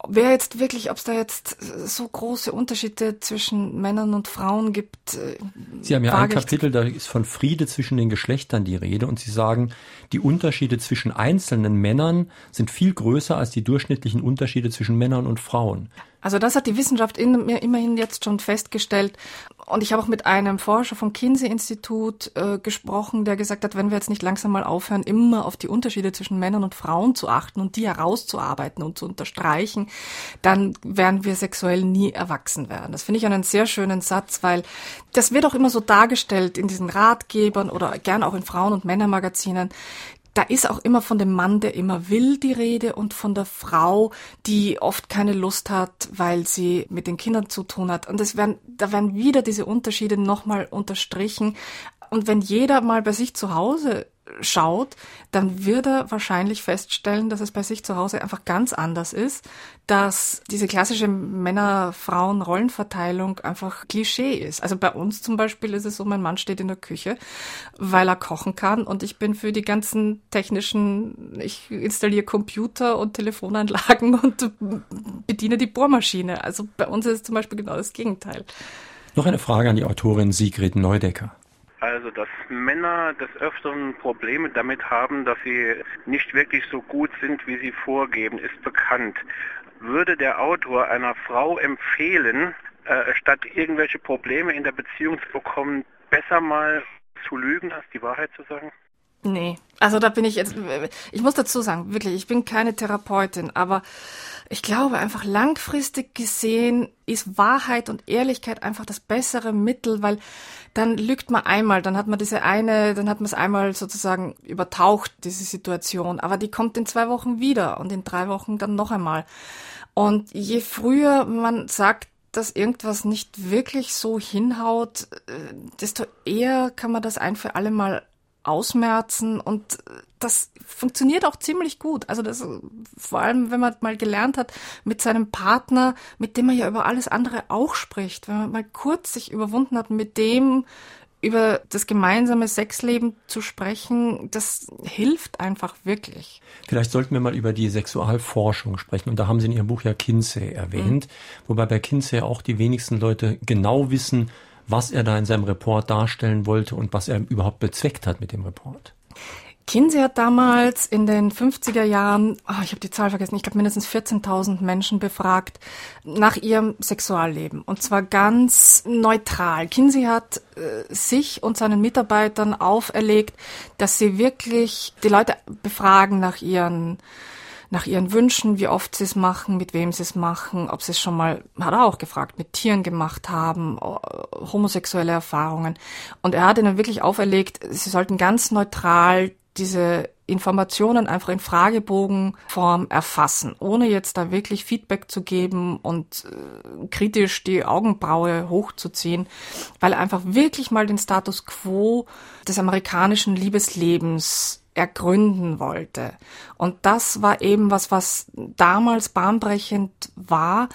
wer jetzt wirklich, ob es da jetzt so große Unterschiede zwischen Männern und Frauen gibt. Äh, Sie haben ja ein Kapitel, da ist von Friede zwischen den Geschlechtern die Rede und Sie sagen, die Unterschiede zwischen einzelnen Männern sind viel größer als die durchschnittlichen Unterschiede zwischen Männern und Frauen. Also das hat die Wissenschaft in, immerhin jetzt schon festgestellt. Und ich habe auch mit einem Forscher vom Kinsey-Institut äh, gesprochen, der gesagt hat, wenn wir jetzt nicht langsam mal aufhören, immer auf die Unterschiede zwischen Männern und Frauen zu achten und die herauszuarbeiten und zu unterstreichen, dann werden wir sexuell nie erwachsen werden. Das finde ich einen sehr schönen Satz, weil das wird auch immer so dargestellt in diesen Ratgebern oder gern auch in Frauen- und Männermagazinen da ist auch immer von dem Mann, der immer will, die Rede und von der Frau, die oft keine Lust hat, weil sie mit den Kindern zu tun hat. Und das werden, da werden wieder diese Unterschiede nochmal unterstrichen. Und wenn jeder mal bei sich zu Hause schaut, dann wird er wahrscheinlich feststellen, dass es bei sich zu Hause einfach ganz anders ist, dass diese klassische Männer-Frauen-Rollenverteilung einfach Klischee ist. Also bei uns zum Beispiel ist es so, mein Mann steht in der Küche, weil er kochen kann und ich bin für die ganzen technischen, ich installiere Computer und Telefonanlagen und bediene die Bohrmaschine. Also bei uns ist es zum Beispiel genau das Gegenteil. Noch eine Frage an die Autorin Sigrid Neudecker. Also, dass Männer des Öfteren Probleme damit haben, dass sie nicht wirklich so gut sind, wie sie vorgeben, ist bekannt. Würde der Autor einer Frau empfehlen, äh, statt irgendwelche Probleme in der Beziehung zu bekommen, besser mal zu lügen, als die Wahrheit zu sagen? Nee, also da bin ich jetzt, ich muss dazu sagen, wirklich, ich bin keine Therapeutin, aber ich glaube einfach langfristig gesehen ist Wahrheit und Ehrlichkeit einfach das bessere Mittel, weil dann lügt man einmal, dann hat man diese eine, dann hat man es einmal sozusagen übertaucht, diese Situation, aber die kommt in zwei Wochen wieder und in drei Wochen dann noch einmal. Und je früher man sagt, dass irgendwas nicht wirklich so hinhaut, äh, desto eher kann man das ein für alle Mal ausmerzen und das funktioniert auch ziemlich gut. Also das, vor allem, wenn man mal gelernt hat, mit seinem Partner, mit dem man ja über alles andere auch spricht, wenn man mal kurz sich überwunden hat, mit dem über das gemeinsame Sexleben zu sprechen, das hilft einfach wirklich. Vielleicht sollten wir mal über die Sexualforschung sprechen. Und da haben Sie in Ihrem Buch ja Kinsey erwähnt, mhm. wobei bei Kinsey auch die wenigsten Leute genau wissen, was er da in seinem Report darstellen wollte und was er überhaupt bezweckt hat mit dem Report. Kinsey hat damals in den 50er Jahren, oh, ich habe die Zahl vergessen, ich glaube mindestens 14.000 Menschen befragt nach ihrem Sexualleben und zwar ganz neutral. Kinsey hat äh, sich und seinen Mitarbeitern auferlegt, dass sie wirklich die Leute befragen nach ihren nach ihren Wünschen, wie oft sie es machen, mit wem sie es machen, ob sie es schon mal, hat er auch gefragt, mit Tieren gemacht haben, homosexuelle Erfahrungen. Und er hat ihnen wirklich auferlegt, sie sollten ganz neutral diese Informationen einfach in Fragebogenform erfassen, ohne jetzt da wirklich Feedback zu geben und äh, kritisch die Augenbraue hochzuziehen, weil er einfach wirklich mal den Status quo des amerikanischen Liebeslebens ergründen wollte. Und das war eben was, was damals bahnbrechend war.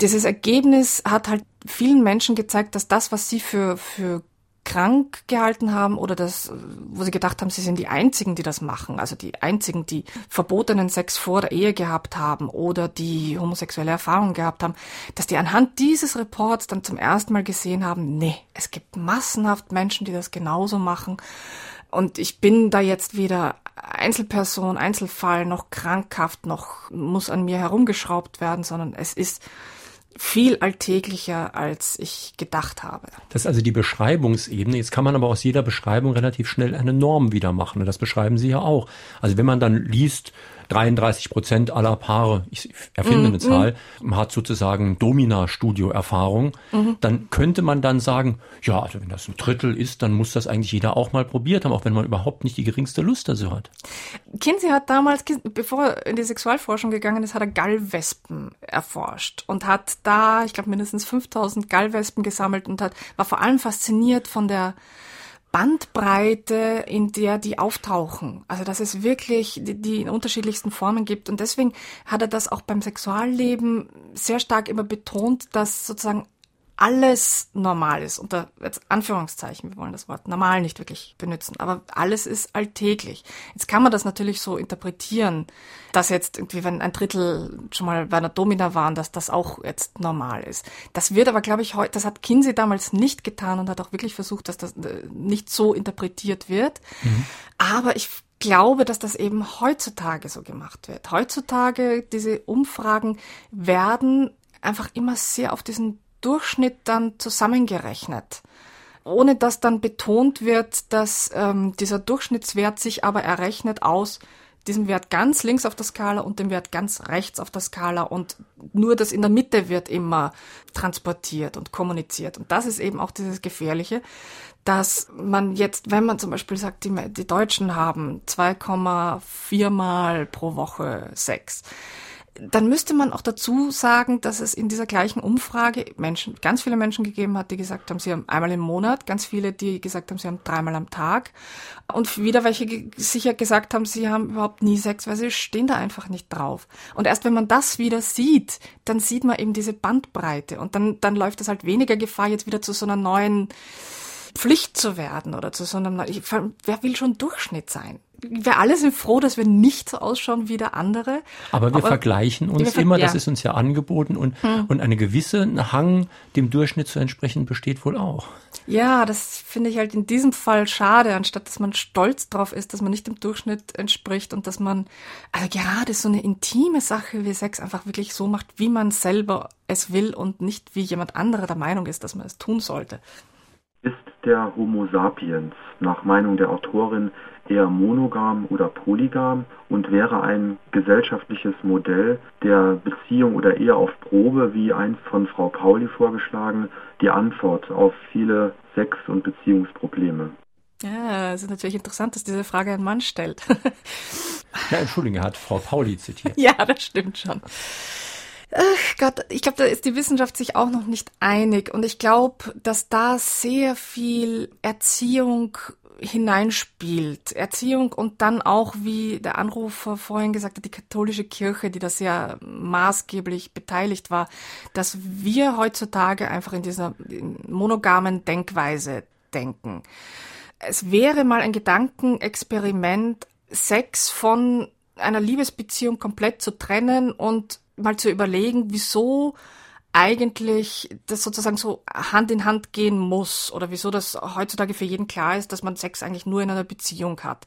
Dieses Ergebnis hat halt vielen Menschen gezeigt, dass das, was sie für, für krank gehalten haben oder das, wo sie gedacht haben, sie sind die Einzigen, die das machen, also die Einzigen, die verbotenen Sex vor der Ehe gehabt haben oder die homosexuelle Erfahrungen gehabt haben, dass die anhand dieses Reports dann zum ersten Mal gesehen haben, nee, es gibt massenhaft Menschen, die das genauso machen und ich bin da jetzt weder Einzelperson, Einzelfall, noch krankhaft, noch muss an mir herumgeschraubt werden, sondern es ist viel alltäglicher, als ich gedacht habe. Das ist also die Beschreibungsebene. Jetzt kann man aber aus jeder Beschreibung relativ schnell eine Norm wieder machen. Und das beschreiben Sie ja auch. Also wenn man dann liest, 33 Prozent aller Paare, ich erfinde mhm. eine Zahl, hat sozusagen Domina-Studio-Erfahrung, mhm. dann könnte man dann sagen, ja, also wenn das ein Drittel ist, dann muss das eigentlich jeder auch mal probiert haben, auch wenn man überhaupt nicht die geringste Lust dazu hat. Kinsey hat damals, bevor er in die Sexualforschung gegangen ist, hat er Gallwespen erforscht und hat da, ich glaube, mindestens 5000 Gallwespen gesammelt und hat, war vor allem fasziniert von der Bandbreite, in der die auftauchen. Also dass es wirklich die, die in unterschiedlichsten Formen gibt. Und deswegen hat er das auch beim Sexualleben sehr stark immer betont, dass sozusagen alles normal ist, unter jetzt Anführungszeichen, wir wollen das Wort normal nicht wirklich benutzen, aber alles ist alltäglich. Jetzt kann man das natürlich so interpretieren, dass jetzt irgendwie, wenn ein Drittel schon mal bei einer Domina waren, dass das auch jetzt normal ist. Das wird aber, glaube ich, heute, das hat Kinsey damals nicht getan und hat auch wirklich versucht, dass das äh, nicht so interpretiert wird. Mhm. Aber ich glaube, dass das eben heutzutage so gemacht wird. Heutzutage, diese Umfragen werden einfach immer sehr auf diesen Durchschnitt dann zusammengerechnet, ohne dass dann betont wird, dass ähm, dieser Durchschnittswert sich aber errechnet aus diesem Wert ganz links auf der Skala und dem Wert ganz rechts auf der Skala und nur das in der Mitte wird immer transportiert und kommuniziert. Und das ist eben auch dieses Gefährliche, dass man jetzt, wenn man zum Beispiel sagt, die, die Deutschen haben 2,4 Mal pro Woche Sex, dann müsste man auch dazu sagen, dass es in dieser gleichen Umfrage Menschen, ganz viele Menschen gegeben hat, die gesagt haben, sie haben einmal im Monat, ganz viele, die gesagt haben, sie haben dreimal am Tag und wieder welche sicher gesagt haben, sie haben überhaupt nie Sex, weil sie stehen da einfach nicht drauf. Und erst wenn man das wieder sieht, dann sieht man eben diese Bandbreite und dann, dann läuft es halt weniger Gefahr, jetzt wieder zu so einer neuen Pflicht zu werden oder zu so einem, wer will schon Durchschnitt sein? Wir alle sind froh, dass wir nicht so ausschauen wie der andere. Aber wir Aber vergleichen uns wir immer, ja. das ist uns ja angeboten und, hm. und eine gewisse Hang dem Durchschnitt zu entsprechen besteht wohl auch. Ja, das finde ich halt in diesem Fall schade, anstatt dass man stolz drauf ist, dass man nicht dem Durchschnitt entspricht und dass man also gerade so eine intime Sache wie Sex einfach wirklich so macht, wie man selber es will und nicht wie jemand anderer der Meinung ist, dass man es tun sollte. Ist der Homo sapiens nach Meinung der Autorin eher monogam oder polygam und wäre ein gesellschaftliches Modell der Beziehung oder eher auf Probe, wie einst von Frau Pauli vorgeschlagen, die Antwort auf viele Sex- und Beziehungsprobleme. Ja, es ist natürlich interessant, dass diese Frage ein Mann stellt. ja, Entschuldigung, er hat Frau Pauli zitiert. Ja, das stimmt schon. Ach Gott, ich glaube, da ist die Wissenschaft sich auch noch nicht einig. Und ich glaube, dass da sehr viel Erziehung hineinspielt. Erziehung und dann auch, wie der Anrufer vorhin gesagt hat, die katholische Kirche, die da sehr maßgeblich beteiligt war, dass wir heutzutage einfach in dieser monogamen Denkweise denken. Es wäre mal ein Gedankenexperiment, Sex von einer Liebesbeziehung komplett zu trennen und mal zu überlegen, wieso eigentlich das sozusagen so Hand in Hand gehen muss oder wieso das heutzutage für jeden klar ist, dass man Sex eigentlich nur in einer Beziehung hat.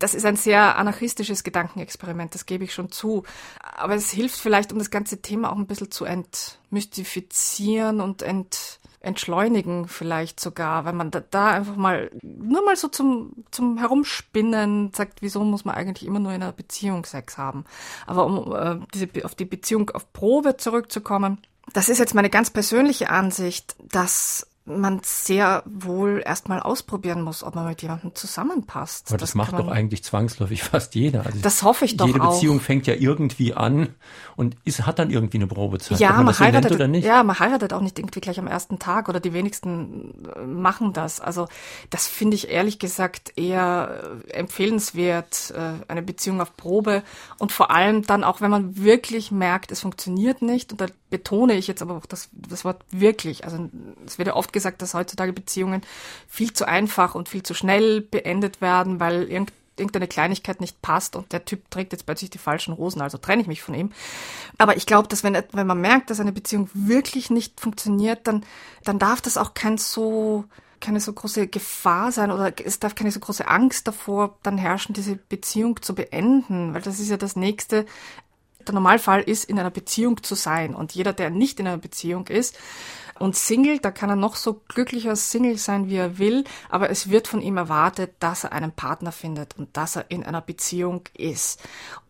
Das ist ein sehr anarchistisches Gedankenexperiment, das gebe ich schon zu. Aber es hilft vielleicht, um das ganze Thema auch ein bisschen zu entmystifizieren und ent, entschleunigen vielleicht sogar, wenn man da, da einfach mal nur mal so zum, zum Herumspinnen sagt, wieso muss man eigentlich immer nur in einer Beziehung Sex haben. Aber um äh, diese, auf die Beziehung auf Probe zurückzukommen, das ist jetzt meine ganz persönliche Ansicht, dass man sehr wohl erstmal ausprobieren muss, ob man mit jemandem zusammenpasst. Aber das, das macht doch eigentlich zwangsläufig fast jeder. Also das hoffe ich doch Jede auch. Beziehung fängt ja irgendwie an und ist, hat dann irgendwie eine Probezeit. Ja, man, man heiratet, oder nicht. ja, man heiratet auch nicht irgendwie gleich am ersten Tag oder die wenigsten äh, machen das. Also das finde ich ehrlich gesagt eher äh, empfehlenswert, äh, eine Beziehung auf Probe und vor allem dann auch, wenn man wirklich merkt, es funktioniert nicht und da betone ich jetzt aber auch das, das Wort wirklich. Also es wird ja oft gesagt, dass heutzutage Beziehungen viel zu einfach und viel zu schnell beendet werden, weil irgendeine Kleinigkeit nicht passt und der Typ trägt jetzt plötzlich die falschen Rosen, also trenne ich mich von ihm. Aber ich glaube, dass wenn, wenn man merkt, dass eine Beziehung wirklich nicht funktioniert, dann, dann darf das auch kein so, keine so große Gefahr sein oder es darf keine so große Angst davor dann herrschen, diese Beziehung zu beenden, weil das ist ja das nächste der Normalfall ist, in einer Beziehung zu sein. Und jeder, der nicht in einer Beziehung ist und Single, da kann er noch so glücklicher Single sein, wie er will, aber es wird von ihm erwartet, dass er einen Partner findet und dass er in einer Beziehung ist.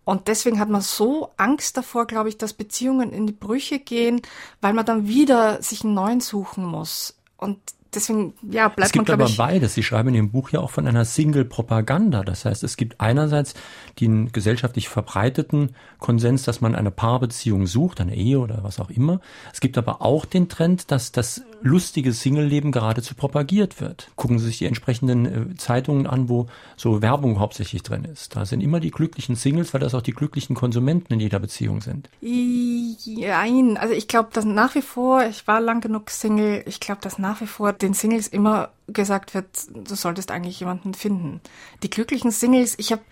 Und deswegen hat man so Angst davor, glaube ich, dass Beziehungen in die Brüche gehen, weil man dann wieder sich einen neuen suchen muss. Und deswegen, ja, bleibt es gibt man, aber ich, beides. Sie schreiben in Ihrem Buch ja auch von einer Single-Propaganda. Das heißt, es gibt einerseits den gesellschaftlich verbreiteten Konsens, dass man eine Paarbeziehung sucht, eine Ehe oder was auch immer. Es gibt aber auch den Trend, dass das lustige Single-Leben geradezu propagiert wird. Gucken Sie sich die entsprechenden äh, Zeitungen an, wo so Werbung hauptsächlich drin ist. Da sind immer die glücklichen Singles, weil das auch die glücklichen Konsumenten in jeder Beziehung sind. Nein, also ich glaube, dass nach wie vor, ich war lang genug Single, ich glaube, dass nach wie vor den Singles immer gesagt wird, du solltest eigentlich jemanden finden. Die glücklichen Singles, ich habe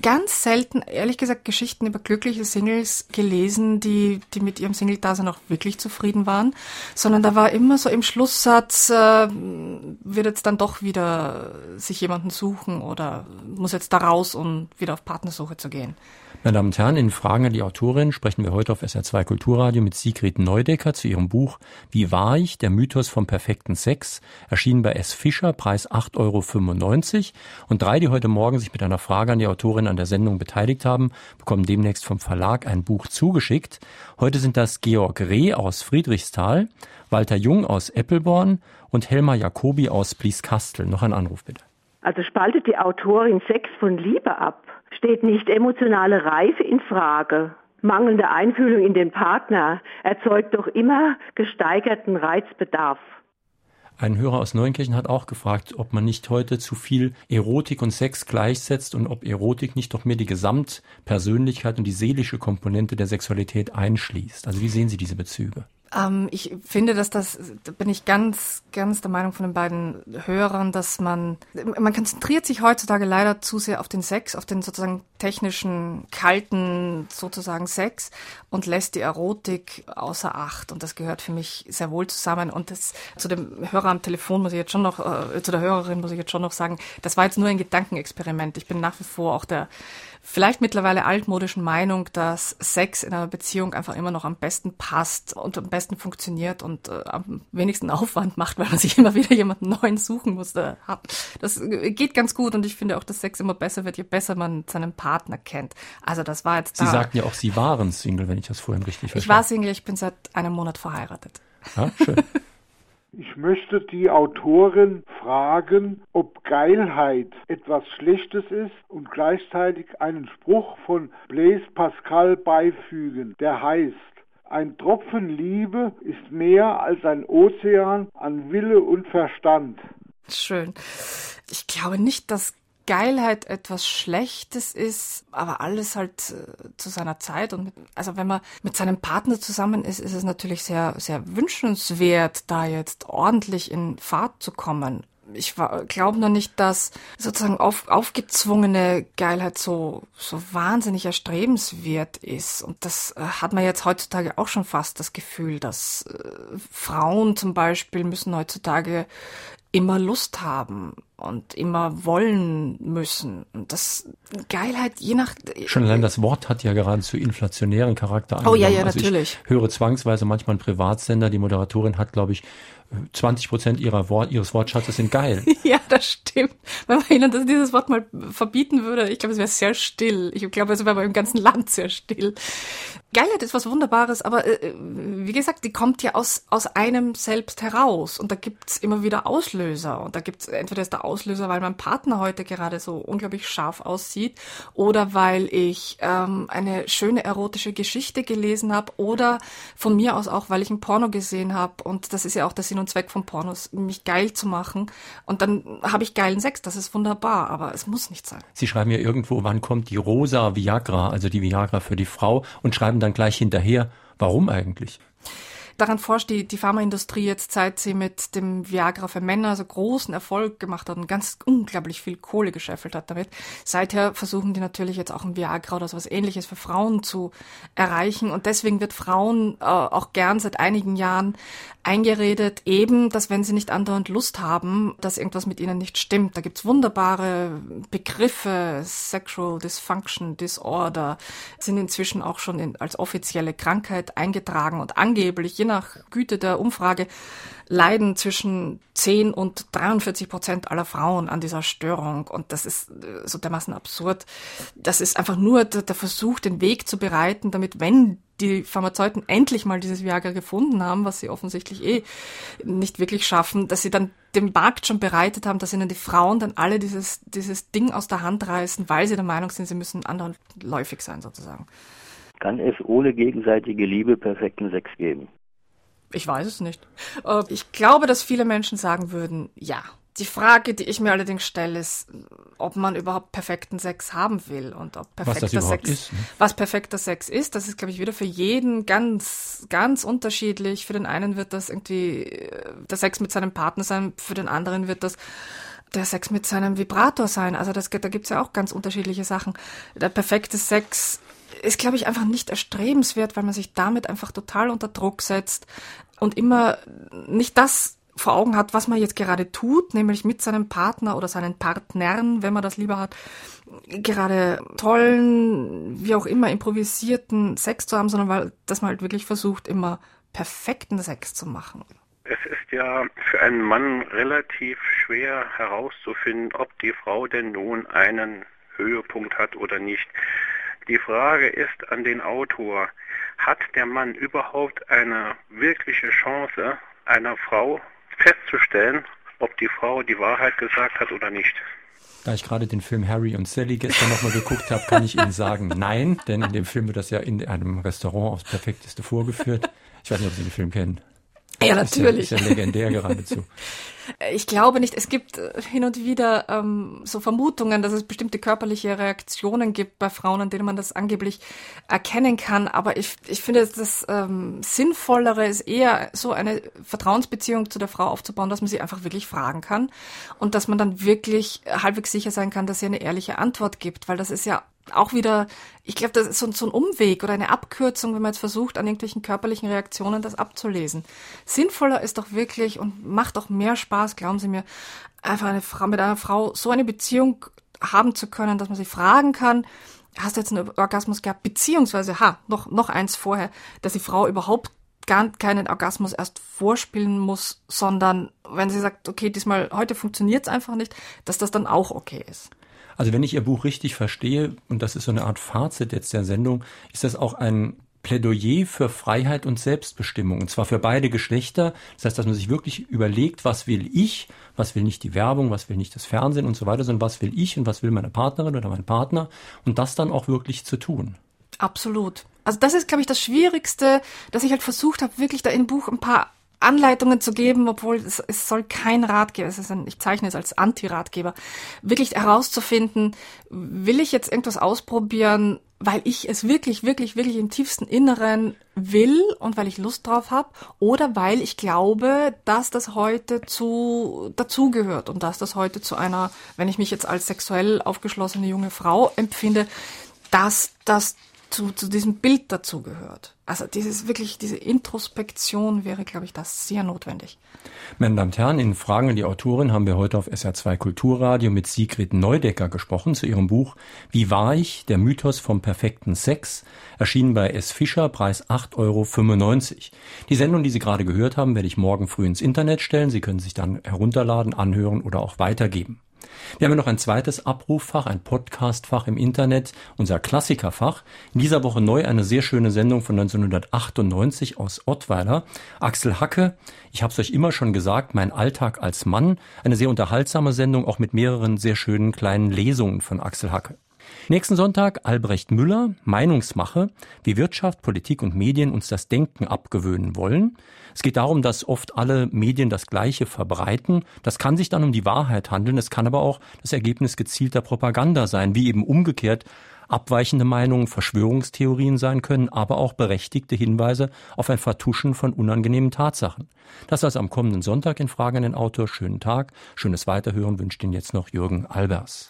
ganz selten, ehrlich gesagt, Geschichten über glückliche Singles gelesen, die, die mit ihrem Single-Dasein auch wirklich zufrieden waren, sondern da war immer so im Schlusssatz, äh, wird jetzt dann doch wieder sich jemanden suchen oder muss jetzt da raus, um wieder auf Partnersuche zu gehen. Meine Damen und Herren, in Fragen an die Autorin sprechen wir heute auf SR2 Kulturradio mit Sigrid Neudecker zu ihrem Buch Wie war ich? Der Mythos vom perfekten Sex, erschienen bei S. Fischer, Preis 8,95 Euro. Und drei, die heute Morgen sich mit einer Frage an die Autorin an der Sendung beteiligt haben, bekommen demnächst vom Verlag ein Buch zugeschickt. Heute sind das Georg Reh aus Friedrichsthal, Walter Jung aus Eppelborn und Helma Jacobi aus Blieskastel. Noch ein Anruf bitte. Also spaltet die Autorin Sex von Liebe ab? Steht nicht emotionale Reife in Frage. Mangelnde Einfühlung in den Partner erzeugt doch immer gesteigerten Reizbedarf. Ein Hörer aus Neunkirchen hat auch gefragt, ob man nicht heute zu viel Erotik und Sex gleichsetzt und ob Erotik nicht doch mehr die Gesamtpersönlichkeit und die seelische Komponente der Sexualität einschließt. Also wie sehen Sie diese Bezüge? Ähm, ich finde, dass das, da bin ich ganz, ganz der Meinung von den beiden Hörern, dass man, man konzentriert sich heutzutage leider zu sehr auf den Sex, auf den sozusagen technischen, kalten, sozusagen Sex und lässt die Erotik außer Acht. Und das gehört für mich sehr wohl zusammen. Und das, zu dem Hörer am Telefon muss ich jetzt schon noch, äh, zu der Hörerin muss ich jetzt schon noch sagen, das war jetzt nur ein Gedankenexperiment. Ich bin nach wie vor auch der, vielleicht mittlerweile altmodischen Meinung, dass Sex in einer Beziehung einfach immer noch am besten passt und am besten funktioniert und äh, am wenigsten Aufwand macht, weil man sich immer wieder jemanden neuen suchen muss. Das geht ganz gut und ich finde auch, dass Sex immer besser wird, je besser man seinen Partner kennt. Also das war jetzt Sie da. sagten ja auch, Sie waren Single, wenn ich das vorhin richtig verstehe. Ich war Single, ich bin seit einem Monat verheiratet. Ja, schön. Ich möchte die Autorin fragen, ob Geilheit etwas Schlechtes ist und gleichzeitig einen Spruch von Blaise Pascal beifügen, der heißt, ein Tropfen Liebe ist mehr als ein Ozean an Wille und Verstand. Schön. Ich glaube nicht, dass Geilheit etwas Schlechtes ist, aber alles halt äh, zu seiner Zeit. Und mit, also wenn man mit seinem Partner zusammen ist, ist es natürlich sehr, sehr wünschenswert, da jetzt ordentlich in Fahrt zu kommen. Ich glaube nur nicht, dass sozusagen auf, aufgezwungene Geilheit so, so wahnsinnig erstrebenswert ist. Und das äh, hat man jetzt heutzutage auch schon fast das Gefühl, dass äh, Frauen zum Beispiel müssen heutzutage immer Lust haben und immer wollen müssen. Und das Geilheit, je nach. Schon allein das Wort hat ja geradezu inflationären Charakter. Angenommen. Oh ja, ja, also natürlich. Ich höre zwangsweise manchmal einen Privatsender. Die Moderatorin hat, glaube ich, 20 Prozent ihrer Wort, ihres Wortschatzes sind geil. ja, das stimmt. Wenn man ihnen dieses Wort mal verbieten würde, ich glaube, es wäre sehr still. Ich glaube, es wäre im ganzen Land sehr still. Geilheit ist was Wunderbares, aber äh, wie gesagt, die kommt ja aus, aus einem selbst heraus. Und da gibt's immer wieder Auslöser. Und da gibt's entweder ist der Auslöser, weil mein Partner heute gerade so unglaublich scharf aussieht, oder weil ich ähm, eine schöne erotische Geschichte gelesen habe, oder von mir aus auch, weil ich ein Porno gesehen habe. Und das ist ja auch der Sinn und Zweck von Pornos, mich geil zu machen. Und dann habe ich geilen Sex, das ist wunderbar, aber es muss nicht sein. Sie schreiben ja irgendwo, wann kommt die rosa Viagra, also die Viagra für die Frau, und schreiben dann gleich hinterher, warum eigentlich? Daran forscht die, die Pharmaindustrie jetzt, seit sie mit dem Viagra für Männer so großen Erfolg gemacht hat und ganz unglaublich viel Kohle gescheffelt hat damit. Seither versuchen die natürlich jetzt auch ein Viagra oder sowas ähnliches für Frauen zu erreichen und deswegen wird Frauen äh, auch gern seit einigen Jahren eingeredet, eben, dass wenn sie nicht andauernd Lust haben, dass irgendwas mit ihnen nicht stimmt. Da gibt's wunderbare Begriffe, Sexual Dysfunction, Disorder, sind inzwischen auch schon in, als offizielle Krankheit eingetragen und angeblich, je nach Güte der Umfrage, leiden zwischen 10 und 43 Prozent aller Frauen an dieser Störung. Und das ist äh, so dermaßen absurd. Das ist einfach nur der, Versuch, den Weg zu bereiten, damit, wenn die Pharmazeuten endlich mal dieses Viagra gefunden haben, was sie offensichtlich eh nicht wirklich schaffen, dass sie dann den Markt schon bereitet haben, dass ihnen die Frauen dann alle dieses, dieses Ding aus der Hand reißen, weil sie der Meinung sind, sie müssen anderen läufig sein sozusagen. Kann es ohne gegenseitige Liebe perfekten Sex geben? Ich weiß es nicht. Äh, ich glaube, dass viele Menschen sagen würden, ja. Die Frage, die ich mir allerdings stelle, ist, ob man überhaupt perfekten Sex haben will und ob perfekter Sex, ist, ne? was perfekter Sex ist. Das ist, glaube ich, wieder für jeden ganz, ganz unterschiedlich. Für den einen wird das irgendwie äh, der Sex mit seinem Partner sein, für den anderen wird das der Sex mit seinem Vibrator sein. Also das, da gibt's ja auch ganz unterschiedliche Sachen. Der perfekte Sex ist, glaube ich, einfach nicht erstrebenswert, weil man sich damit einfach total unter Druck setzt und immer nicht das vor Augen hat, was man jetzt gerade tut, nämlich mit seinem Partner oder seinen Partnern, wenn man das lieber hat, gerade tollen, wie auch immer, improvisierten Sex zu haben, sondern weil, dass man halt wirklich versucht, immer perfekten Sex zu machen. Es ist ja für einen Mann relativ schwer herauszufinden, ob die Frau denn nun einen Höhepunkt hat oder nicht. Die Frage ist an den Autor, hat der Mann überhaupt eine wirkliche Chance, einer Frau festzustellen, ob die Frau die Wahrheit gesagt hat oder nicht. Da ich gerade den Film Harry und Sally gestern nochmal geguckt habe, kann ich Ihnen sagen, nein, denn in dem Film wird das ja in einem Restaurant aufs Perfekteste vorgeführt. Ich weiß nicht, ob Sie den Film kennen. Ja, natürlich. Ist ja, ist ja legendär geradezu. Ich glaube nicht. Es gibt äh, hin und wieder ähm, so Vermutungen, dass es bestimmte körperliche Reaktionen gibt bei Frauen, an denen man das angeblich erkennen kann. Aber ich, ich finde, das ähm, Sinnvollere ist eher so eine Vertrauensbeziehung zu der Frau aufzubauen, dass man sie einfach wirklich fragen kann und dass man dann wirklich halbwegs sicher sein kann, dass sie eine ehrliche Antwort gibt, weil das ist ja auch wieder, ich glaube, das ist so, so, ein Umweg oder eine Abkürzung, wenn man jetzt versucht, an irgendwelchen körperlichen Reaktionen das abzulesen. Sinnvoller ist doch wirklich und macht auch mehr Spaß, glauben Sie mir, einfach eine Frau, mit einer Frau so eine Beziehung haben zu können, dass man sie fragen kann, hast du jetzt einen Orgasmus gehabt, beziehungsweise, ha, noch, noch eins vorher, dass die Frau überhaupt gar keinen Orgasmus erst vorspielen muss, sondern wenn sie sagt, okay, diesmal, heute funktioniert es einfach nicht, dass das dann auch okay ist. Also wenn ich Ihr Buch richtig verstehe, und das ist so eine Art Fazit jetzt der Sendung, ist das auch ein Plädoyer für Freiheit und Selbstbestimmung, und zwar für beide Geschlechter. Das heißt, dass man sich wirklich überlegt, was will ich, was will nicht die Werbung, was will nicht das Fernsehen und so weiter, sondern was will ich und was will meine Partnerin oder mein Partner, und das dann auch wirklich zu tun. Absolut. Also das ist, glaube ich, das Schwierigste, dass ich halt versucht habe, wirklich da im Buch ein paar Anleitungen zu geben, obwohl es, es soll kein Ratgeber, es ist ein, ich zeichne es als Anti-Ratgeber, wirklich herauszufinden, will ich jetzt irgendwas ausprobieren, weil ich es wirklich, wirklich, wirklich im tiefsten Inneren will und weil ich Lust drauf habe oder weil ich glaube, dass das heute zu dazugehört und dass das heute zu einer, wenn ich mich jetzt als sexuell aufgeschlossene junge Frau empfinde, dass das zu, zu diesem Bild dazugehört. Also dieses wirklich, diese Introspektion wäre, glaube ich, das sehr notwendig. Meine Damen und Herren, in Fragen an die Autorin haben wir heute auf SR2 Kulturradio mit Sigrid Neudecker gesprochen zu ihrem Buch Wie war ich? Der Mythos vom perfekten Sex, erschienen bei S. Fischer, Preis 8,95 Euro. Die Sendung, die Sie gerade gehört haben, werde ich morgen früh ins Internet stellen. Sie können sich dann herunterladen, anhören oder auch weitergeben. Wir haben ja noch ein zweites Abruffach, ein Podcastfach im Internet, unser Klassikerfach. In dieser Woche neu eine sehr schöne Sendung von 1998 aus Ottweiler. Axel Hacke, ich habe es euch immer schon gesagt, mein Alltag als Mann. Eine sehr unterhaltsame Sendung, auch mit mehreren sehr schönen kleinen Lesungen von Axel Hacke. Nächsten Sonntag Albrecht Müller, Meinungsmache, wie Wirtschaft, Politik und Medien uns das Denken abgewöhnen wollen. Es geht darum, dass oft alle Medien das Gleiche verbreiten. Das kann sich dann um die Wahrheit handeln. Es kann aber auch das Ergebnis gezielter Propaganda sein, wie eben umgekehrt abweichende Meinungen, Verschwörungstheorien sein können, aber auch berechtigte Hinweise auf ein Vertuschen von unangenehmen Tatsachen. Das also am kommenden Sonntag in Fragen an den Autor. Schönen Tag, schönes Weiterhören wünscht Ihnen jetzt noch Jürgen Albers.